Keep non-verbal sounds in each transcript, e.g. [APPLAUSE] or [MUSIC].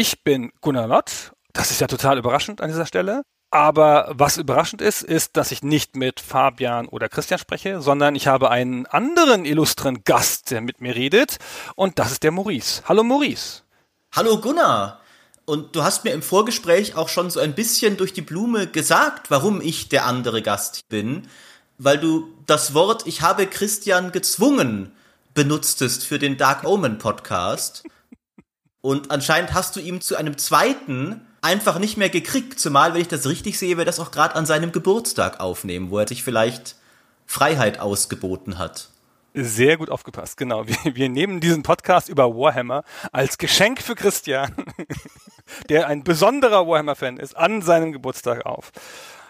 Ich bin Gunnar Lott. Das ist ja total überraschend an dieser Stelle. Aber was überraschend ist, ist, dass ich nicht mit Fabian oder Christian spreche, sondern ich habe einen anderen illustren Gast, der mit mir redet. Und das ist der Maurice. Hallo Maurice. Hallo Gunnar. Und du hast mir im Vorgespräch auch schon so ein bisschen durch die Blume gesagt, warum ich der andere Gast bin, weil du das Wort Ich habe Christian gezwungen benutztest für den Dark Omen Podcast. Und anscheinend hast du ihm zu einem zweiten einfach nicht mehr gekriegt, zumal, wenn ich das richtig sehe, wir das auch gerade an seinem Geburtstag aufnehmen, wo er sich vielleicht Freiheit ausgeboten hat. Sehr gut aufgepasst, genau. Wir, wir nehmen diesen Podcast über Warhammer als Geschenk für Christian, [LAUGHS] der ein besonderer Warhammer-Fan ist, an seinem Geburtstag auf.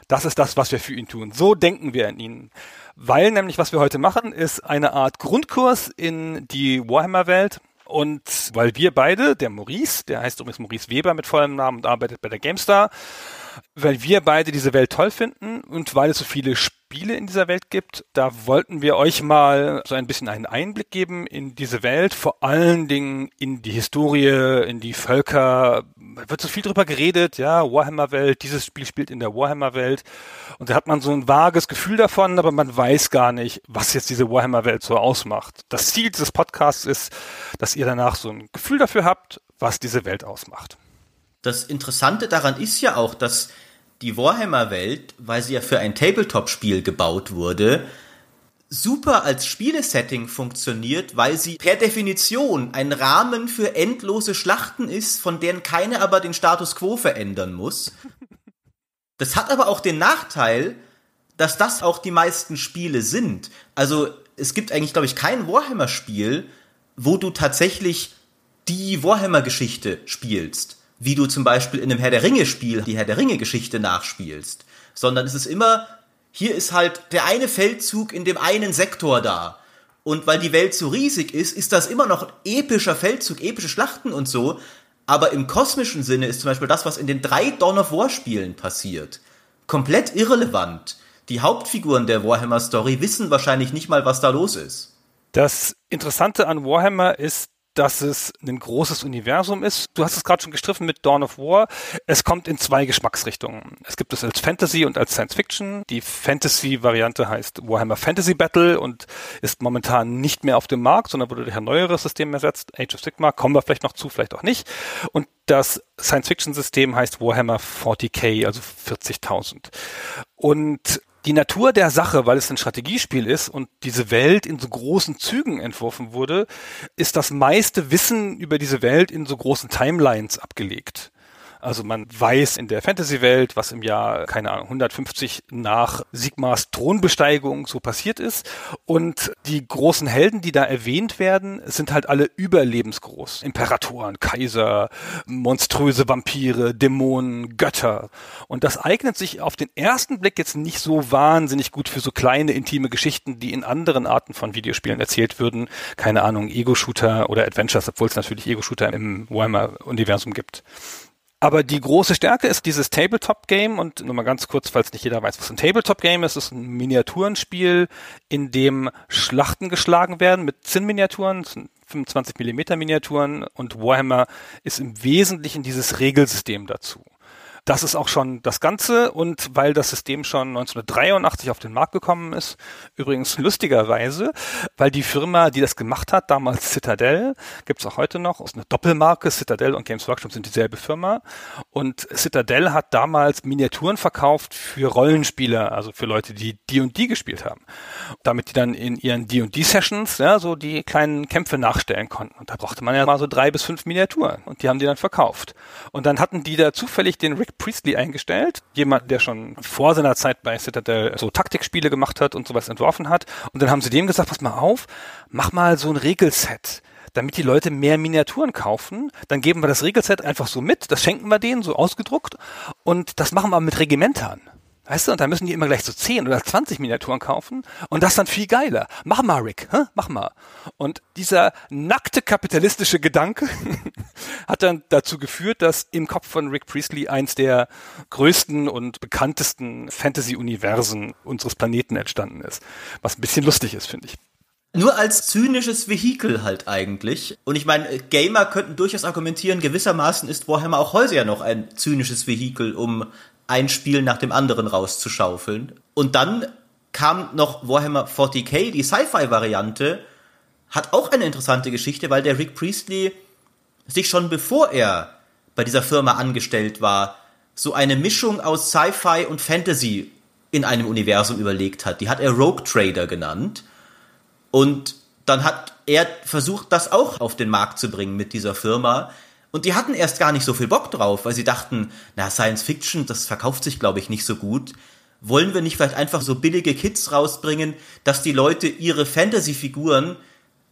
Das ist das, was wir für ihn tun. So denken wir an ihn. Weil nämlich, was wir heute machen, ist eine Art Grundkurs in die Warhammer-Welt und weil wir beide, der Maurice, der heißt übrigens Maurice Weber mit vollem Namen und arbeitet bei der GameStar, weil wir beide diese Welt toll finden und weil es so viele Spiele in dieser Welt gibt, da wollten wir euch mal so ein bisschen einen Einblick geben in diese Welt, vor allen Dingen in die Historie, in die Völker. Da wird so viel drüber geredet, ja, Warhammer-Welt, dieses Spiel spielt in der Warhammer-Welt. Und da hat man so ein vages Gefühl davon, aber man weiß gar nicht, was jetzt diese Warhammer-Welt so ausmacht. Das Ziel dieses Podcasts ist, dass ihr danach so ein Gefühl dafür habt, was diese Welt ausmacht. Das Interessante daran ist ja auch, dass die Warhammer-Welt, weil sie ja für ein Tabletop-Spiel gebaut wurde, super als Spielesetting funktioniert, weil sie per Definition ein Rahmen für endlose Schlachten ist, von denen keine aber den Status quo verändern muss. Das hat aber auch den Nachteil, dass das auch die meisten Spiele sind. Also es gibt eigentlich, glaube ich, kein Warhammer-Spiel, wo du tatsächlich die Warhammer-Geschichte spielst wie du zum Beispiel in einem Herr der Ringe-Spiel die Herr der Ringe-Geschichte nachspielst, sondern es ist immer, hier ist halt der eine Feldzug in dem einen Sektor da. Und weil die Welt so riesig ist, ist das immer noch epischer Feldzug, epische Schlachten und so. Aber im kosmischen Sinne ist zum Beispiel das, was in den drei Dawn of War Spielen passiert, komplett irrelevant. Die Hauptfiguren der Warhammer Story wissen wahrscheinlich nicht mal, was da los ist. Das Interessante an Warhammer ist, dass es ein großes Universum ist. Du hast es gerade schon gestriffen mit Dawn of War. Es kommt in zwei Geschmacksrichtungen. Es gibt es als Fantasy und als Science Fiction. Die Fantasy-Variante heißt Warhammer Fantasy Battle und ist momentan nicht mehr auf dem Markt, sondern wurde durch ein neueres System ersetzt, Age of Sigmar. Kommen wir vielleicht noch zu, vielleicht auch nicht. Und das Science-Fiction-System heißt Warhammer 40k, also 40.000. Und die Natur der Sache, weil es ein Strategiespiel ist und diese Welt in so großen Zügen entworfen wurde, ist das meiste Wissen über diese Welt in so großen Timelines abgelegt. Also man weiß in der Fantasy-Welt, was im Jahr, keine Ahnung, 150 nach Sigmars Thronbesteigung so passiert ist. Und die großen Helden, die da erwähnt werden, sind halt alle überlebensgroß. Imperatoren, Kaiser, monströse Vampire, Dämonen, Götter. Und das eignet sich auf den ersten Blick jetzt nicht so wahnsinnig gut für so kleine, intime Geschichten, die in anderen Arten von Videospielen erzählt würden. Keine Ahnung, Ego-Shooter oder Adventures, obwohl es natürlich Ego-Shooter im Warhammer-Universum gibt. Aber die große Stärke ist dieses Tabletop-Game und nur mal ganz kurz, falls nicht jeder weiß, was ein Tabletop-Game ist, ist ein Miniaturenspiel, in dem Schlachten geschlagen werden mit Zinnminiaturen, 25 Millimeter Miniaturen und Warhammer ist im Wesentlichen dieses Regelsystem dazu. Das ist auch schon das Ganze und weil das System schon 1983 auf den Markt gekommen ist, übrigens lustigerweise, weil die Firma, die das gemacht hat, damals Citadel, gibt es auch heute noch, ist eine Doppelmarke, Citadel und Games Workshop sind dieselbe Firma. Und Citadel hat damals Miniaturen verkauft für Rollenspieler, also für Leute, die D&D gespielt haben, damit die dann in ihren D&D-Sessions ja, so die kleinen Kämpfe nachstellen konnten. Und da brauchte man ja mal so drei bis fünf Miniaturen und die haben die dann verkauft. Und dann hatten die da zufällig den Rick Priestley eingestellt, jemand, der schon vor seiner Zeit bei Citadel so Taktikspiele gemacht hat und sowas entworfen hat. Und dann haben sie dem gesagt, pass mal auf, mach mal so ein Regelset damit die Leute mehr Miniaturen kaufen. Dann geben wir das Regelset einfach so mit, das schenken wir denen so ausgedruckt und das machen wir mit Regimentern. Weißt du, und dann müssen die immer gleich so 10 oder 20 Miniaturen kaufen und das dann viel geiler. Mach mal, Rick, hä? mach mal. Und dieser nackte kapitalistische Gedanke [LAUGHS] hat dann dazu geführt, dass im Kopf von Rick Priestley eins der größten und bekanntesten Fantasy-Universen unseres Planeten entstanden ist. Was ein bisschen lustig ist, finde ich. Nur als zynisches Vehikel halt eigentlich. Und ich meine, Gamer könnten durchaus argumentieren, gewissermaßen ist Warhammer auch heute ja noch ein zynisches Vehikel, um ein Spiel nach dem anderen rauszuschaufeln. Und dann kam noch Warhammer 40k, die Sci-Fi-Variante, hat auch eine interessante Geschichte, weil der Rick Priestley sich schon bevor er bei dieser Firma angestellt war, so eine Mischung aus Sci-Fi und Fantasy in einem Universum überlegt hat. Die hat er Rogue Trader genannt. Und dann hat er versucht, das auch auf den Markt zu bringen mit dieser Firma. Und die hatten erst gar nicht so viel Bock drauf, weil sie dachten, na, Science Fiction, das verkauft sich, glaube ich, nicht so gut. Wollen wir nicht vielleicht einfach so billige Kits rausbringen, dass die Leute ihre Fantasy-Figuren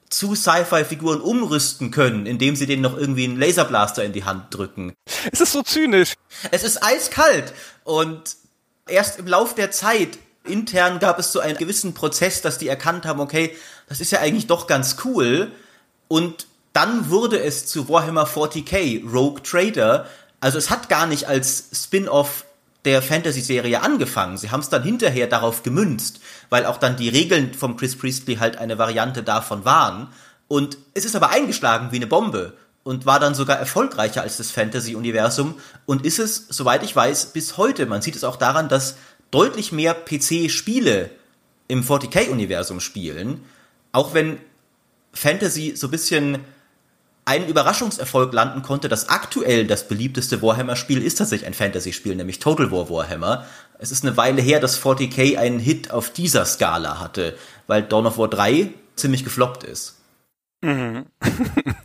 zu Sci-Fi-Figuren umrüsten können, indem sie denen noch irgendwie einen Laserblaster in die Hand drücken. Es ist so zynisch. Es ist eiskalt. Und erst im Lauf der Zeit intern gab es so einen gewissen Prozess, dass die erkannt haben, okay, das ist ja eigentlich doch ganz cool. Und dann wurde es zu Warhammer 40k, Rogue Trader. Also es hat gar nicht als Spin-off der Fantasy-Serie angefangen. Sie haben es dann hinterher darauf gemünzt, weil auch dann die Regeln vom Chris Priestley halt eine Variante davon waren. Und es ist aber eingeschlagen wie eine Bombe und war dann sogar erfolgreicher als das Fantasy-Universum und ist es, soweit ich weiß, bis heute. Man sieht es auch daran, dass deutlich mehr PC-Spiele im 40k-Universum spielen, auch wenn Fantasy so ein bisschen einen Überraschungserfolg landen konnte, dass aktuell das beliebteste Warhammer-Spiel ist tatsächlich ein Fantasy-Spiel, nämlich Total War Warhammer. Es ist eine Weile her, dass 40k einen Hit auf dieser Skala hatte, weil Dawn of War 3 ziemlich gefloppt ist. Mhm. [LAUGHS]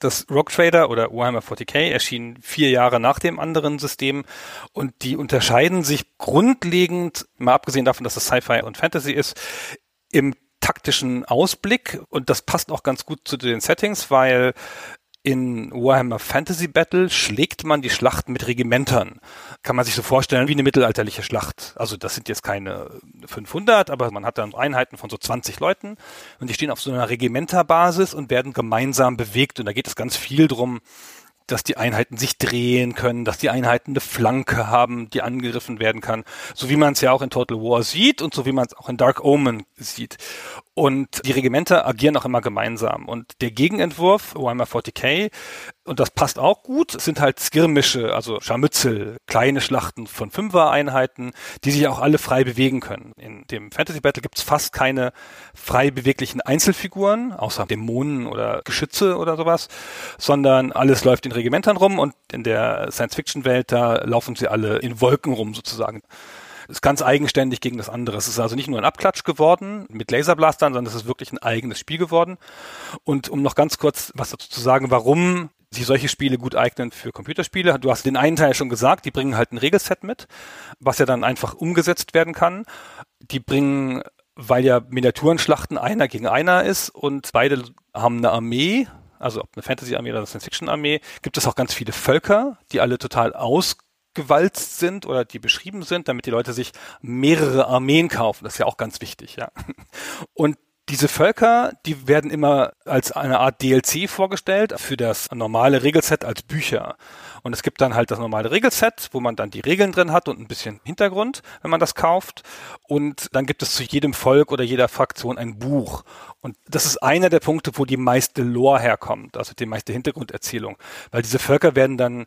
Das Rock Trader oder Warhammer 40k erschien vier Jahre nach dem anderen System und die unterscheiden sich grundlegend, mal abgesehen davon, dass es Sci-Fi und Fantasy ist, im taktischen Ausblick und das passt auch ganz gut zu den Settings, weil in Warhammer Fantasy Battle schlägt man die Schlacht mit Regimentern. Kann man sich so vorstellen wie eine mittelalterliche Schlacht. Also das sind jetzt keine 500, aber man hat dann Einheiten von so 20 Leuten und die stehen auf so einer Regimenterbasis und werden gemeinsam bewegt und da geht es ganz viel drum, dass die Einheiten sich drehen können, dass die Einheiten eine Flanke haben, die angegriffen werden kann, so wie man es ja auch in Total War sieht und so wie man es auch in Dark Omen sieht. Und die Regimenter agieren auch immer gemeinsam. Und der Gegenentwurf, Warhammer 40k, und das passt auch gut, sind halt Skirmische, also Scharmützel, kleine Schlachten von Fünfer-Einheiten, die sich auch alle frei bewegen können. In dem Fantasy Battle gibt's fast keine frei beweglichen Einzelfiguren, außer Dämonen oder Geschütze oder sowas, sondern alles läuft in Regimentern rum und in der Science-Fiction-Welt, da laufen sie alle in Wolken rum sozusagen ist ganz eigenständig gegen das andere. Es ist also nicht nur ein Abklatsch geworden mit Laserblastern, sondern es ist wirklich ein eigenes Spiel geworden. Und um noch ganz kurz was dazu zu sagen, warum sich solche Spiele gut eignen für Computerspiele. Du hast den einen Teil schon gesagt, die bringen halt ein Regelset mit, was ja dann einfach umgesetzt werden kann. Die bringen, weil ja Miniaturenschlachten einer gegen einer ist und beide haben eine Armee, also ob eine Fantasy-Armee oder eine Science-Fiction-Armee, gibt es auch ganz viele Völker, die alle total aus gewalzt sind oder die beschrieben sind, damit die Leute sich mehrere Armeen kaufen. Das ist ja auch ganz wichtig, ja. Und diese Völker, die werden immer als eine Art DLC vorgestellt für das normale Regelset als Bücher. Und es gibt dann halt das normale Regelset, wo man dann die Regeln drin hat und ein bisschen Hintergrund, wenn man das kauft. Und dann gibt es zu jedem Volk oder jeder Fraktion ein Buch. Und das ist einer der Punkte, wo die meiste Lore herkommt, also die meiste Hintergrunderzählung. Weil diese Völker werden dann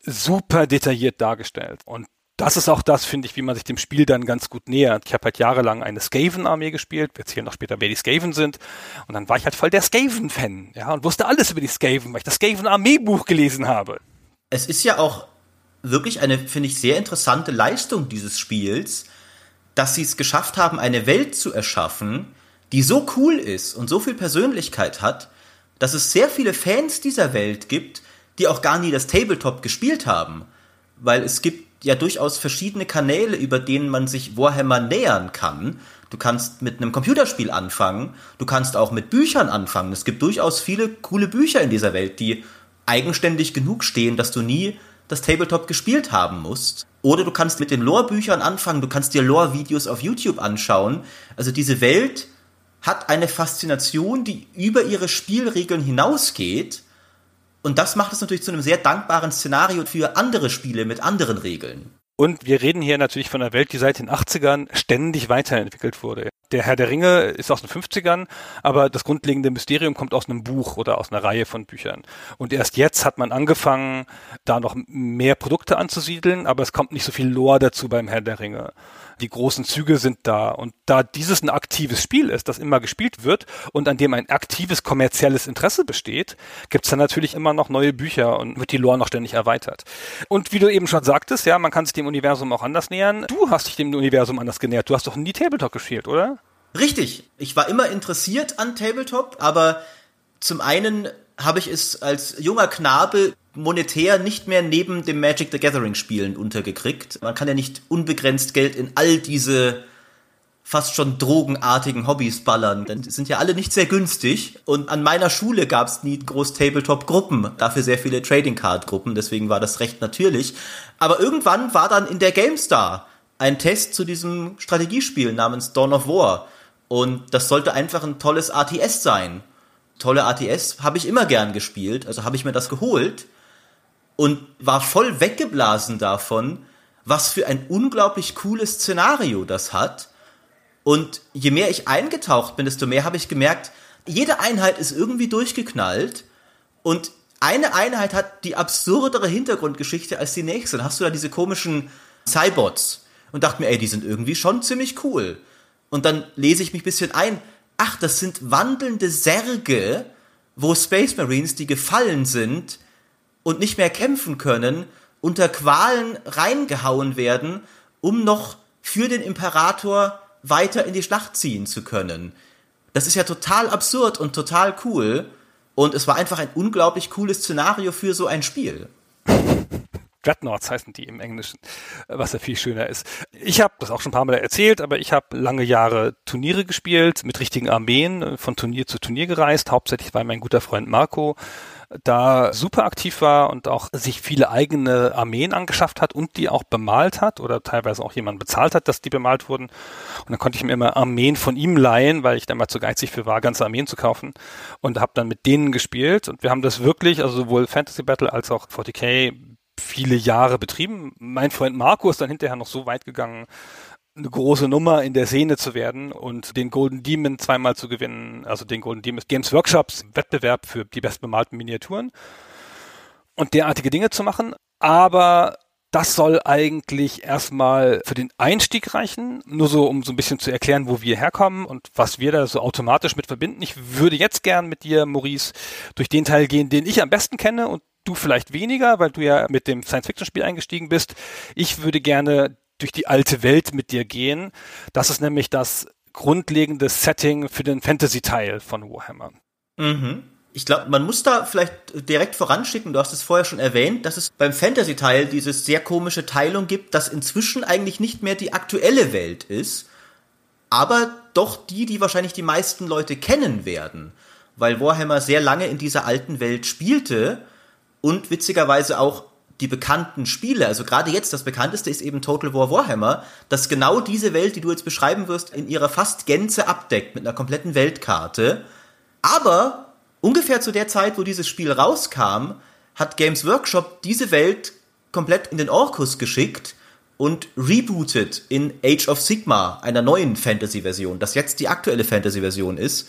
super detailliert dargestellt. Und das ist auch das, finde ich, wie man sich dem Spiel dann ganz gut nähert. Ich habe halt jahrelang eine Skaven-Armee gespielt. Wir erzählen noch später, wer die Skaven sind. Und dann war ich halt voll der Skaven-Fan, ja, und wusste alles über die Skaven, weil ich das Skaven-Armee-Buch gelesen habe. Es ist ja auch wirklich eine, finde ich, sehr interessante Leistung dieses Spiels, dass sie es geschafft haben, eine Welt zu erschaffen, die so cool ist und so viel Persönlichkeit hat, dass es sehr viele Fans dieser Welt gibt, die auch gar nie das Tabletop gespielt haben. Weil es gibt ja durchaus verschiedene Kanäle, über denen man sich Warhammer nähern kann. Du kannst mit einem Computerspiel anfangen, du kannst auch mit Büchern anfangen. Es gibt durchaus viele coole Bücher in dieser Welt, die eigenständig genug stehen, dass du nie das Tabletop gespielt haben musst. Oder du kannst mit den Lore-Büchern anfangen, du kannst dir Lore-Videos auf YouTube anschauen. Also diese Welt hat eine Faszination, die über ihre Spielregeln hinausgeht und das macht es natürlich zu einem sehr dankbaren Szenario für andere Spiele mit anderen Regeln. Und wir reden hier natürlich von einer Welt, die seit den 80ern ständig weiterentwickelt wurde. Der Herr der Ringe ist aus den 50ern, aber das grundlegende Mysterium kommt aus einem Buch oder aus einer Reihe von Büchern. Und erst jetzt hat man angefangen, da noch mehr Produkte anzusiedeln, aber es kommt nicht so viel Lore dazu beim Herr der Ringe die großen Züge sind da. Und da dieses ein aktives Spiel ist, das immer gespielt wird und an dem ein aktives kommerzielles Interesse besteht, gibt's dann natürlich immer noch neue Bücher und wird die Lore noch ständig erweitert. Und wie du eben schon sagtest, ja, man kann sich dem Universum auch anders nähern. Du hast dich dem Universum anders genähert. Du hast doch nie Tabletop gespielt, oder? Richtig. Ich war immer interessiert an Tabletop, aber zum einen habe ich es als junger Knabe monetär nicht mehr neben dem Magic the Gathering Spielen untergekriegt. Man kann ja nicht unbegrenzt Geld in all diese fast schon drogenartigen Hobbys ballern, denn die sind ja alle nicht sehr günstig. Und an meiner Schule gab es nie groß Tabletop-Gruppen, dafür sehr viele Trading Card-Gruppen, deswegen war das recht natürlich. Aber irgendwann war dann in der GameStar ein Test zu diesem Strategiespiel namens Dawn of War. Und das sollte einfach ein tolles ATS sein. Tolle ATS habe ich immer gern gespielt, also habe ich mir das geholt und war voll weggeblasen davon, was für ein unglaublich cooles Szenario das hat. Und je mehr ich eingetaucht bin, desto mehr habe ich gemerkt, jede Einheit ist irgendwie durchgeknallt und eine Einheit hat die absurdere Hintergrundgeschichte als die nächste. Dann hast du da diese komischen Cybots und dachte mir, ey, die sind irgendwie schon ziemlich cool. Und dann lese ich mich ein bisschen ein. Ach, das sind wandelnde Särge, wo Space Marines, die gefallen sind, und nicht mehr kämpfen können, unter Qualen reingehauen werden, um noch für den Imperator weiter in die Schlacht ziehen zu können. Das ist ja total absurd und total cool. Und es war einfach ein unglaublich cooles Szenario für so ein Spiel. Dreadnoughts heißen die im Englischen, was ja viel schöner ist. Ich habe das auch schon ein paar Mal erzählt, aber ich habe lange Jahre Turniere gespielt, mit richtigen Armeen, von Turnier zu Turnier gereist, hauptsächlich weil mein guter Freund Marco da super aktiv war und auch sich viele eigene Armeen angeschafft hat und die auch bemalt hat oder teilweise auch jemand bezahlt hat, dass die bemalt wurden. Und dann konnte ich mir immer Armeen von ihm leihen, weil ich dann mal zu geizig für war, ganze Armeen zu kaufen und habe dann mit denen gespielt und wir haben das wirklich, also sowohl Fantasy Battle als auch 40k viele Jahre betrieben. Mein Freund Marco ist dann hinterher noch so weit gegangen, eine große Nummer in der Szene zu werden und den Golden Demon zweimal zu gewinnen, also den Golden Demon Games Workshops Wettbewerb für die bestbemalten Miniaturen und derartige Dinge zu machen. Aber das soll eigentlich erstmal für den Einstieg reichen, nur so, um so ein bisschen zu erklären, wo wir herkommen und was wir da so automatisch mit verbinden. Ich würde jetzt gern mit dir, Maurice, durch den Teil gehen, den ich am besten kenne und du vielleicht weniger, weil du ja mit dem Science-Fiction-Spiel eingestiegen bist. Ich würde gerne durch die alte Welt mit dir gehen. Das ist nämlich das grundlegende Setting für den Fantasy-Teil von Warhammer. Mhm. Ich glaube, man muss da vielleicht direkt voranschicken, du hast es vorher schon erwähnt, dass es beim Fantasy-Teil dieses sehr komische Teilung gibt, das inzwischen eigentlich nicht mehr die aktuelle Welt ist, aber doch die, die wahrscheinlich die meisten Leute kennen werden, weil Warhammer sehr lange in dieser alten Welt spielte und witzigerweise auch die bekannten Spiele, also gerade jetzt das bekannteste ist eben Total War Warhammer, das genau diese Welt, die du jetzt beschreiben wirst, in ihrer fast Gänze abdeckt mit einer kompletten Weltkarte. Aber ungefähr zu der Zeit, wo dieses Spiel rauskam, hat Games Workshop diese Welt komplett in den Orkus geschickt und rebootet in Age of Sigma, einer neuen Fantasy-Version, das jetzt die aktuelle Fantasy-Version ist.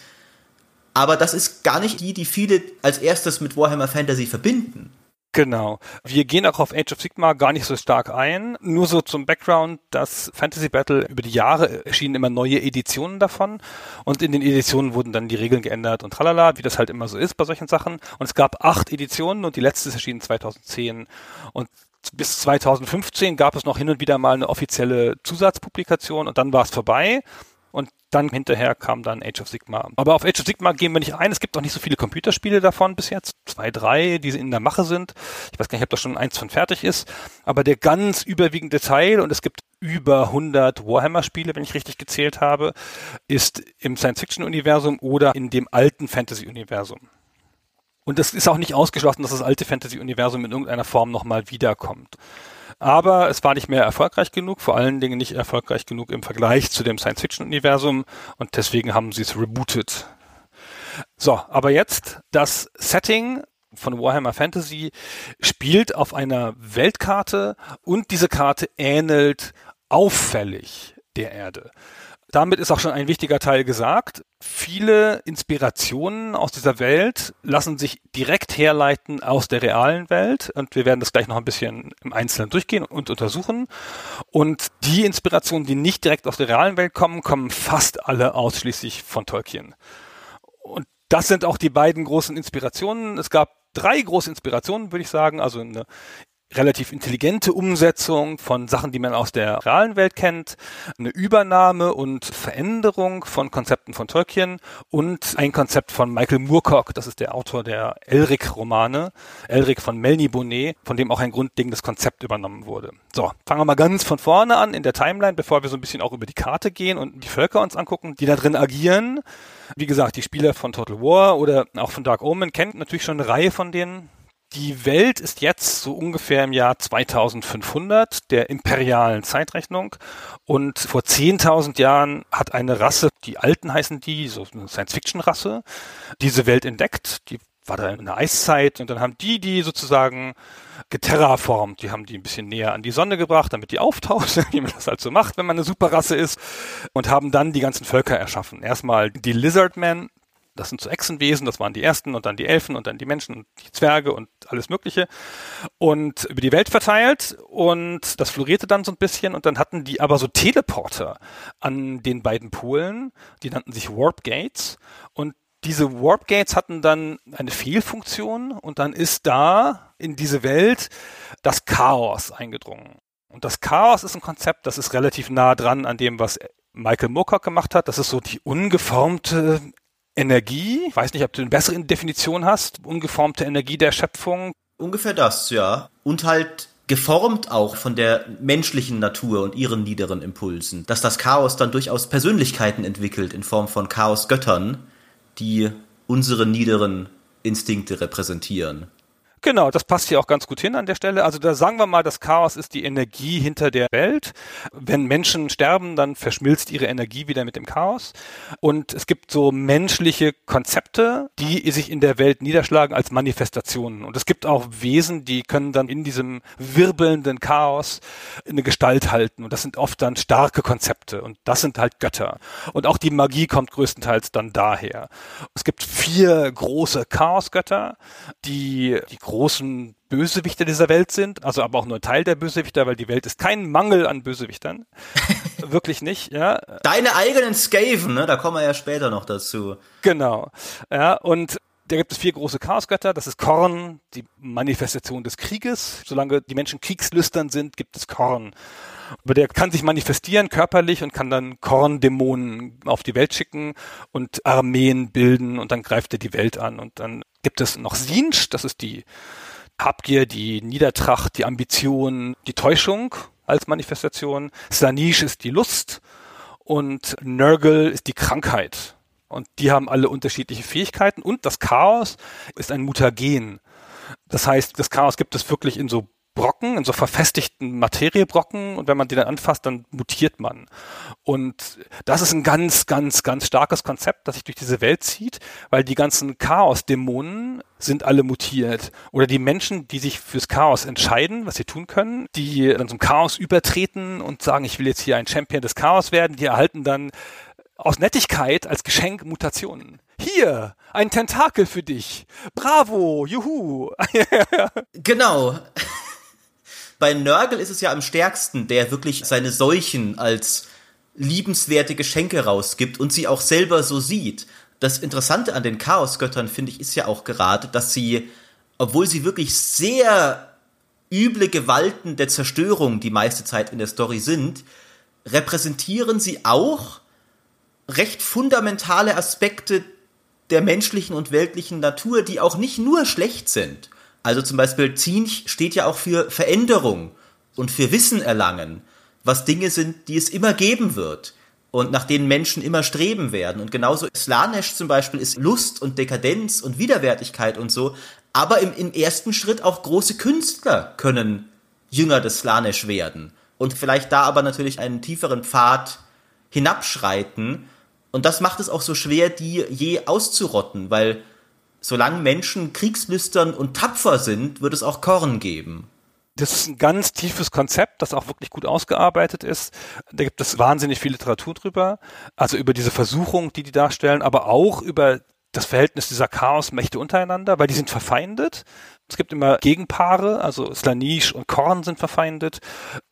Aber das ist gar nicht die, die viele als erstes mit Warhammer Fantasy verbinden. Genau. Wir gehen auch auf Age of Sigma gar nicht so stark ein. Nur so zum Background, das Fantasy Battle über die Jahre erschienen immer neue Editionen davon und in den Editionen wurden dann die Regeln geändert und tralala, wie das halt immer so ist bei solchen Sachen. Und es gab acht Editionen und die letzte ist erschienen 2010 und bis 2015 gab es noch hin und wieder mal eine offizielle Zusatzpublikation und dann war es vorbei und dann hinterher kam dann Age of Sigma. Aber auf Age of Sigma gehen wir nicht ein. Es gibt auch nicht so viele Computerspiele davon bis jetzt. Zwei, drei, die in der Mache sind. Ich weiß gar nicht, ob da schon eins von fertig ist. Aber der ganz überwiegende Teil, und es gibt über 100 Warhammer-Spiele, wenn ich richtig gezählt habe, ist im Science-Fiction-Universum oder in dem alten Fantasy-Universum. Und es ist auch nicht ausgeschlossen, dass das alte Fantasy-Universum in irgendeiner Form nochmal wiederkommt. Aber es war nicht mehr erfolgreich genug, vor allen Dingen nicht erfolgreich genug im Vergleich zu dem Science-Fiction-Universum und deswegen haben sie es rebootet. So, aber jetzt das Setting von Warhammer Fantasy spielt auf einer Weltkarte und diese Karte ähnelt auffällig der Erde. Damit ist auch schon ein wichtiger Teil gesagt. Viele Inspirationen aus dieser Welt lassen sich direkt herleiten aus der realen Welt und wir werden das gleich noch ein bisschen im Einzelnen durchgehen und untersuchen. Und die Inspirationen, die nicht direkt aus der realen Welt kommen, kommen fast alle ausschließlich von Tolkien. Und das sind auch die beiden großen Inspirationen. Es gab drei große Inspirationen, würde ich sagen. Also eine relativ intelligente Umsetzung von Sachen, die man aus der realen Welt kennt, eine Übernahme und Veränderung von Konzepten von Tolkien und ein Konzept von Michael Moorcock, das ist der Autor der Elric-Romane, Elric von Melny Bonnet, von dem auch ein grundlegendes Konzept übernommen wurde. So, fangen wir mal ganz von vorne an in der Timeline, bevor wir so ein bisschen auch über die Karte gehen und die Völker uns angucken, die da drin agieren. Wie gesagt, die Spieler von Total War oder auch von Dark Omen kennt natürlich schon eine Reihe von denen die Welt ist jetzt so ungefähr im Jahr 2500 der imperialen Zeitrechnung und vor 10.000 Jahren hat eine Rasse, die Alten heißen die, so eine Science-Fiction-Rasse, diese Welt entdeckt. Die war da in der Eiszeit und dann haben die die sozusagen geterraformt. Die haben die ein bisschen näher an die Sonne gebracht, damit die auftaucht, [LAUGHS] wie man das halt so macht, wenn man eine Superrasse ist und haben dann die ganzen Völker erschaffen. Erstmal die Lizardmen, das sind so Echsenwesen, das waren die ersten und dann die Elfen und dann die Menschen und die Zwerge und alles Mögliche. Und über die Welt verteilt und das florierte dann so ein bisschen und dann hatten die aber so Teleporter an den beiden Polen, die nannten sich Warp Gates und diese Warp Gates hatten dann eine Fehlfunktion und dann ist da in diese Welt das Chaos eingedrungen. Und das Chaos ist ein Konzept, das ist relativ nah dran an dem, was Michael Moorcock gemacht hat. Das ist so die ungeformte Energie. Ich weiß nicht, ob du eine bessere Definition hast. Ungeformte Energie der Schöpfung. Ungefähr das, ja. Und halt geformt auch von der menschlichen Natur und ihren niederen Impulsen. Dass das Chaos dann durchaus Persönlichkeiten entwickelt in Form von Chaosgöttern, die unsere niederen Instinkte repräsentieren. Genau, das passt hier auch ganz gut hin an der Stelle. Also da sagen wir mal, das Chaos ist die Energie hinter der Welt. Wenn Menschen sterben, dann verschmilzt ihre Energie wieder mit dem Chaos. Und es gibt so menschliche Konzepte, die sich in der Welt niederschlagen als Manifestationen. Und es gibt auch Wesen, die können dann in diesem wirbelnden Chaos eine Gestalt halten. Und das sind oft dann starke Konzepte. Und das sind halt Götter. Und auch die Magie kommt größtenteils dann daher. Es gibt vier große Chaosgötter, die die großen Bösewichter dieser Welt sind, also aber auch nur Teil der Bösewichter, weil die Welt ist kein Mangel an Bösewichtern. [LAUGHS] Wirklich nicht, ja. Deine eigenen Skaven, ne? Da kommen wir ja später noch dazu. Genau. Ja, und da gibt es vier große Chaosgötter. Das ist Korn, die Manifestation des Krieges. Solange die Menschen kriegslüstern sind, gibt es Korn. Aber der kann sich manifestieren körperlich und kann dann Korndämonen auf die Welt schicken und Armeen bilden und dann greift er die Welt an und dann gibt es noch Sinch, das ist die Habgier, die Niedertracht, die Ambition, die Täuschung als Manifestation. Slanish ist die Lust und Nurgle ist die Krankheit. Und die haben alle unterschiedliche Fähigkeiten und das Chaos ist ein Mutagen. Das heißt, das Chaos gibt es wirklich in so Brocken, in so verfestigten Materiebrocken und wenn man die dann anfasst, dann mutiert man. Und das ist ein ganz, ganz, ganz starkes Konzept, das sich durch diese Welt zieht, weil die ganzen Chaos-Dämonen sind alle mutiert. Oder die Menschen, die sich fürs Chaos entscheiden, was sie tun können, die dann zum Chaos übertreten und sagen, ich will jetzt hier ein Champion des Chaos werden, die erhalten dann aus Nettigkeit als Geschenk Mutationen. Hier, ein Tentakel für dich. Bravo, juhu. [LAUGHS] genau bei Nörgel ist es ja am stärksten, der wirklich seine Seuchen als liebenswerte Geschenke rausgibt und sie auch selber so sieht. Das Interessante an den Chaosgöttern, finde ich, ist ja auch gerade, dass sie, obwohl sie wirklich sehr üble Gewalten der Zerstörung die meiste Zeit in der Story sind, repräsentieren sie auch recht fundamentale Aspekte der menschlichen und weltlichen Natur, die auch nicht nur schlecht sind. Also zum Beispiel Zinch steht ja auch für Veränderung und für Wissen erlangen, was Dinge sind, die es immer geben wird und nach denen Menschen immer streben werden. Und genauso Slanesh zum Beispiel ist Lust und Dekadenz und Widerwärtigkeit und so. Aber im, im ersten Schritt auch große Künstler können Jünger des Slanesh werden und vielleicht da aber natürlich einen tieferen Pfad hinabschreiten. Und das macht es auch so schwer, die je auszurotten, weil solange Menschen kriegslüstern und tapfer sind, wird es auch Korn geben. Das ist ein ganz tiefes Konzept, das auch wirklich gut ausgearbeitet ist. Da gibt es wahnsinnig viel Literatur drüber. Also über diese Versuchung, die die darstellen, aber auch über das Verhältnis dieser Chaosmächte untereinander, weil die sind verfeindet. Es gibt immer Gegenpaare, also Slanish und Korn sind verfeindet,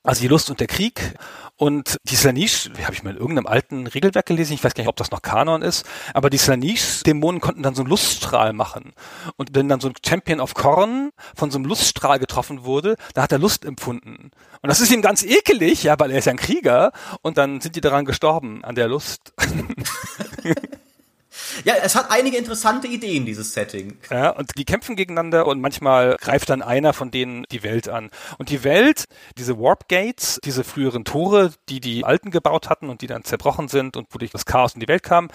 also die Lust und der Krieg. Und die Slanish, habe ich mal in irgendeinem alten Regelwerk gelesen, ich weiß gar nicht, ob das noch Kanon ist, aber die Slanish-Dämonen konnten dann so einen Luststrahl machen. Und wenn dann so ein Champion of Korn von so einem Luststrahl getroffen wurde, da hat er Lust empfunden. Und das ist ihm ganz ekelig, ja, weil er ist ja ein Krieger. Und dann sind die daran gestorben, an der Lust. [LAUGHS] Ja, es hat einige interessante Ideen, dieses Setting. Ja, und die kämpfen gegeneinander und manchmal greift dann einer von denen die Welt an. Und die Welt, diese Warp Gates, diese früheren Tore, die die Alten gebaut hatten und die dann zerbrochen sind und wodurch das Chaos in die Welt kam,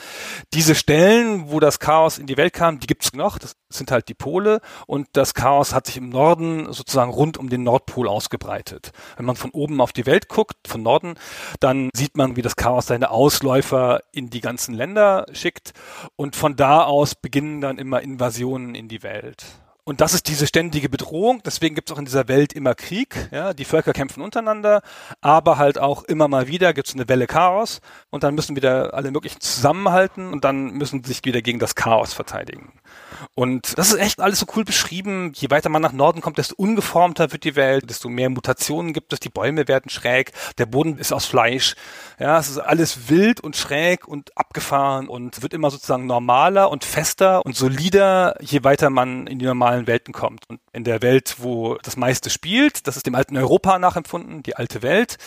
diese Stellen, wo das Chaos in die Welt kam, die gibt's noch. Das sind halt die Pole und das Chaos hat sich im Norden sozusagen rund um den Nordpol ausgebreitet. Wenn man von oben auf die Welt guckt, von Norden, dann sieht man, wie das Chaos seine Ausläufer in die ganzen Länder schickt und von da aus beginnen dann immer Invasionen in die Welt. Und das ist diese ständige Bedrohung. Deswegen gibt es auch in dieser Welt immer Krieg. Ja, die Völker kämpfen untereinander, aber halt auch immer mal wieder gibt es eine Welle Chaos und dann müssen wieder alle möglichen zusammenhalten und dann müssen sich wieder gegen das Chaos verteidigen. Und das ist echt alles so cool beschrieben. Je weiter man nach Norden kommt, desto ungeformter wird die Welt, desto mehr Mutationen gibt es. Die Bäume werden schräg, der Boden ist aus Fleisch. Ja, es ist alles wild und schräg und abgefahren und wird immer sozusagen normaler und fester und solider, je weiter man in die normalen Welten kommt. Und in der Welt, wo das meiste spielt, das ist dem alten Europa nachempfunden, die alte Welt.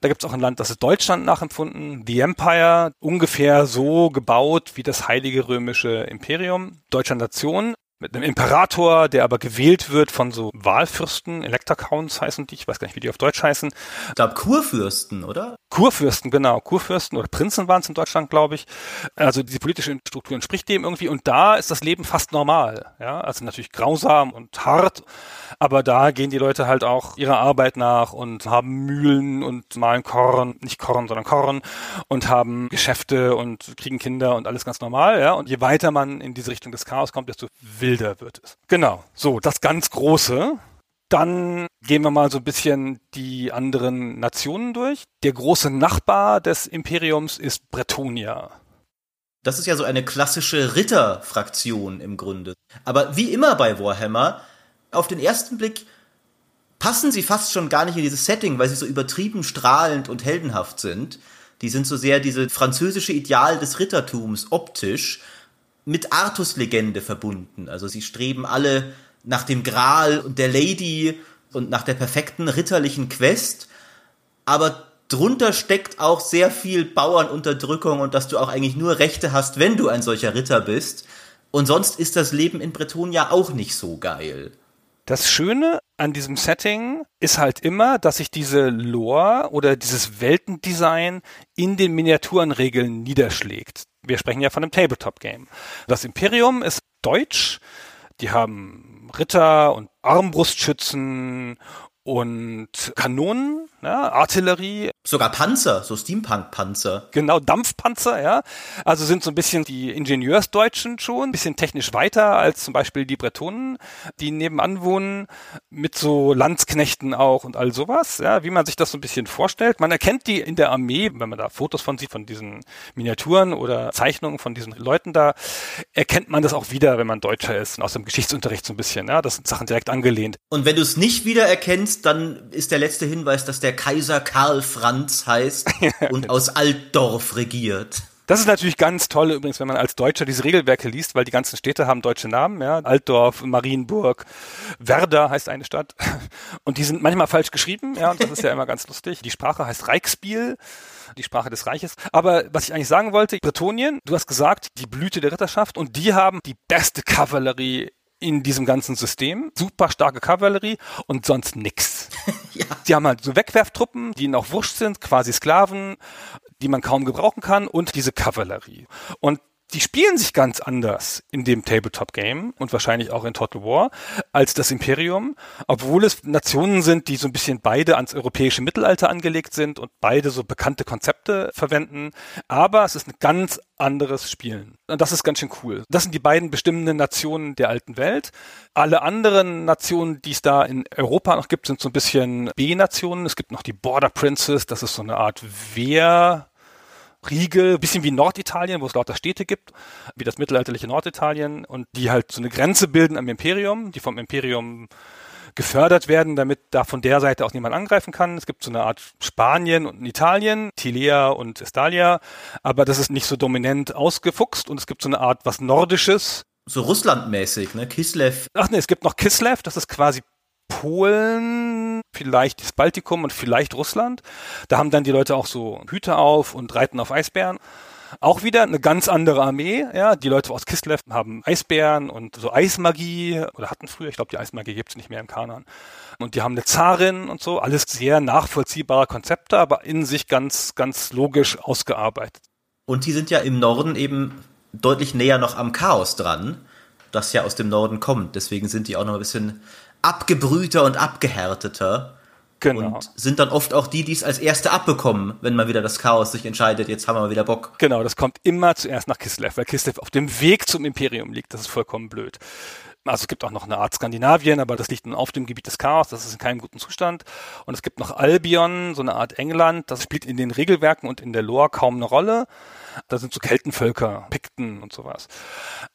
Da gibt es auch ein Land, das ist Deutschland nachempfunden, The Empire, ungefähr so gebaut wie das Heilige Römische Imperium, deutscher Nation mit einem Imperator, der aber gewählt wird von so Wahlfürsten, Elector-Counts heißen die, ich weiß gar nicht, wie die auf Deutsch heißen. Ich glaube Kurfürsten, oder? Kurfürsten, genau, Kurfürsten oder Prinzen waren es in Deutschland, glaube ich. Also diese politische Struktur entspricht dem irgendwie und da ist das Leben fast normal, ja, also natürlich grausam und hart, aber da gehen die Leute halt auch ihrer Arbeit nach und haben Mühlen und malen Korn, nicht Korn, sondern Korn und haben Geschäfte und kriegen Kinder und alles ganz normal, ja, und je weiter man in diese Richtung des Chaos kommt, desto wilder wilder wird es. Genau, so, das ganz Große. Dann gehen wir mal so ein bisschen die anderen Nationen durch. Der große Nachbar des Imperiums ist Bretonia. Das ist ja so eine klassische Ritterfraktion im Grunde. Aber wie immer bei Warhammer, auf den ersten Blick passen sie fast schon gar nicht in dieses Setting, weil sie so übertrieben strahlend und heldenhaft sind. Die sind so sehr diese französische Ideal des Rittertums optisch mit Artus Legende verbunden. Also sie streben alle nach dem Gral und der Lady und nach der perfekten ritterlichen Quest, aber drunter steckt auch sehr viel Bauernunterdrückung und dass du auch eigentlich nur Rechte hast, wenn du ein solcher Ritter bist. Und sonst ist das Leben in Bretonia auch nicht so geil. Das Schöne an diesem Setting ist halt immer, dass sich diese Lore oder dieses Weltendesign in den Miniaturenregeln niederschlägt. Wir sprechen ja von einem Tabletop-Game. Das Imperium ist deutsch. Die haben Ritter und Armbrustschützen und Kanonen, ja, Artillerie. Sogar Panzer, so Steampunk-Panzer. Genau, Dampfpanzer, ja. Also sind so ein bisschen die Ingenieursdeutschen schon, ein bisschen technisch weiter als zum Beispiel die Bretonen, die nebenan wohnen, mit so Landsknechten auch und all sowas, ja, wie man sich das so ein bisschen vorstellt. Man erkennt die in der Armee, wenn man da Fotos von sieht, von diesen Miniaturen oder Zeichnungen von diesen Leuten da, erkennt man das auch wieder, wenn man Deutscher ist und aus dem Geschichtsunterricht so ein bisschen, ja. Das sind Sachen direkt angelehnt. Und wenn du es nicht wiedererkennst, kennst, dann ist der letzte Hinweis, dass der Kaiser Karl Franz heißt [LAUGHS] und aus Altdorf regiert. Das ist natürlich ganz toll übrigens, wenn man als Deutscher diese Regelwerke liest, weil die ganzen Städte haben deutsche Namen, ja. Altdorf, Marienburg, Werder heißt eine Stadt. [LAUGHS] Und die sind manchmal falsch geschrieben, ja, und das ist ja immer ganz lustig. Die Sprache heißt Reichsbiel, die Sprache des Reiches. Aber was ich eigentlich sagen wollte, Bretonien, du hast gesagt, die Blüte der Ritterschaft und die haben die beste Kavallerie in diesem ganzen System. Super starke Kavallerie und sonst nix. [LAUGHS] ja. Die haben halt so Wegwerftruppen, die ihnen auch wurscht sind, quasi Sklaven, die man kaum gebrauchen kann und diese Kavallerie. Und die spielen sich ganz anders in dem Tabletop-Game und wahrscheinlich auch in Total War als das Imperium, obwohl es Nationen sind, die so ein bisschen beide ans europäische Mittelalter angelegt sind und beide so bekannte Konzepte verwenden. Aber es ist ein ganz anderes Spielen. Und das ist ganz schön cool. Das sind die beiden bestimmenden Nationen der alten Welt. Alle anderen Nationen, die es da in Europa noch gibt, sind so ein bisschen B-Nationen. Es gibt noch die Border Princes, das ist so eine Art Wehr Riegel, bisschen wie Norditalien, wo es lauter Städte gibt, wie das mittelalterliche Norditalien und die halt so eine Grenze bilden am Imperium, die vom Imperium gefördert werden, damit da von der Seite auch niemand angreifen kann. Es gibt so eine Art Spanien und Italien, Tilea und Estalia, aber das ist nicht so dominant ausgefuchst und es gibt so eine Art was Nordisches. So Russlandmäßig, ne? Kislev. Ach ne, es gibt noch Kislev, das ist quasi Polen, vielleicht das Baltikum und vielleicht Russland. Da haben dann die Leute auch so Hüte auf und reiten auf Eisbären. Auch wieder eine ganz andere Armee, ja. Die Leute aus Kislev haben Eisbären und so Eismagie oder hatten früher, ich glaube, die Eismagie gibt's nicht mehr im Kanon. Und die haben eine Zarin und so, alles sehr nachvollziehbare Konzepte, aber in sich ganz, ganz logisch ausgearbeitet. Und die sind ja im Norden eben deutlich näher noch am Chaos dran, das ja aus dem Norden kommt. Deswegen sind die auch noch ein bisschen abgebrühter und abgehärteter. Genau. Und sind dann oft auch die, die es als Erste abbekommen, wenn mal wieder das Chaos sich entscheidet, jetzt haben wir mal wieder Bock. Genau, das kommt immer zuerst nach Kislev, weil Kislev auf dem Weg zum Imperium liegt. Das ist vollkommen blöd. Also es gibt auch noch eine Art Skandinavien, aber das liegt nun auf dem Gebiet des Chaos, das ist in keinem guten Zustand. Und es gibt noch Albion, so eine Art England, das spielt in den Regelwerken und in der Lore kaum eine Rolle. Da sind so Keltenvölker, Pikten und sowas.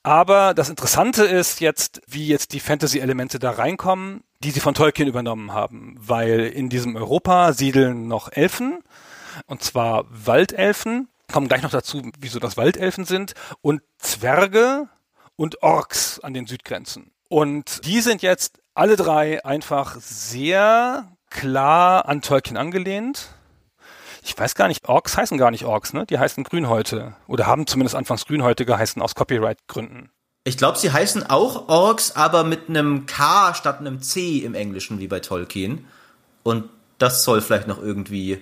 Aber das Interessante ist jetzt, wie jetzt die Fantasy-Elemente da reinkommen, die sie von Tolkien übernommen haben, weil in diesem Europa siedeln noch Elfen, und zwar Waldelfen, kommen gleich noch dazu, wieso das Waldelfen sind, und Zwerge und Orks an den Südgrenzen. Und die sind jetzt alle drei einfach sehr klar an Tolkien angelehnt ich weiß gar nicht, Orks heißen gar nicht Orks, ne? Die heißen Grünhäute. Oder haben zumindest anfangs Grünhäute geheißen aus Copyright-Gründen. Ich glaube, sie heißen auch Orks, aber mit einem K statt einem C im Englischen, wie bei Tolkien. Und das soll vielleicht noch irgendwie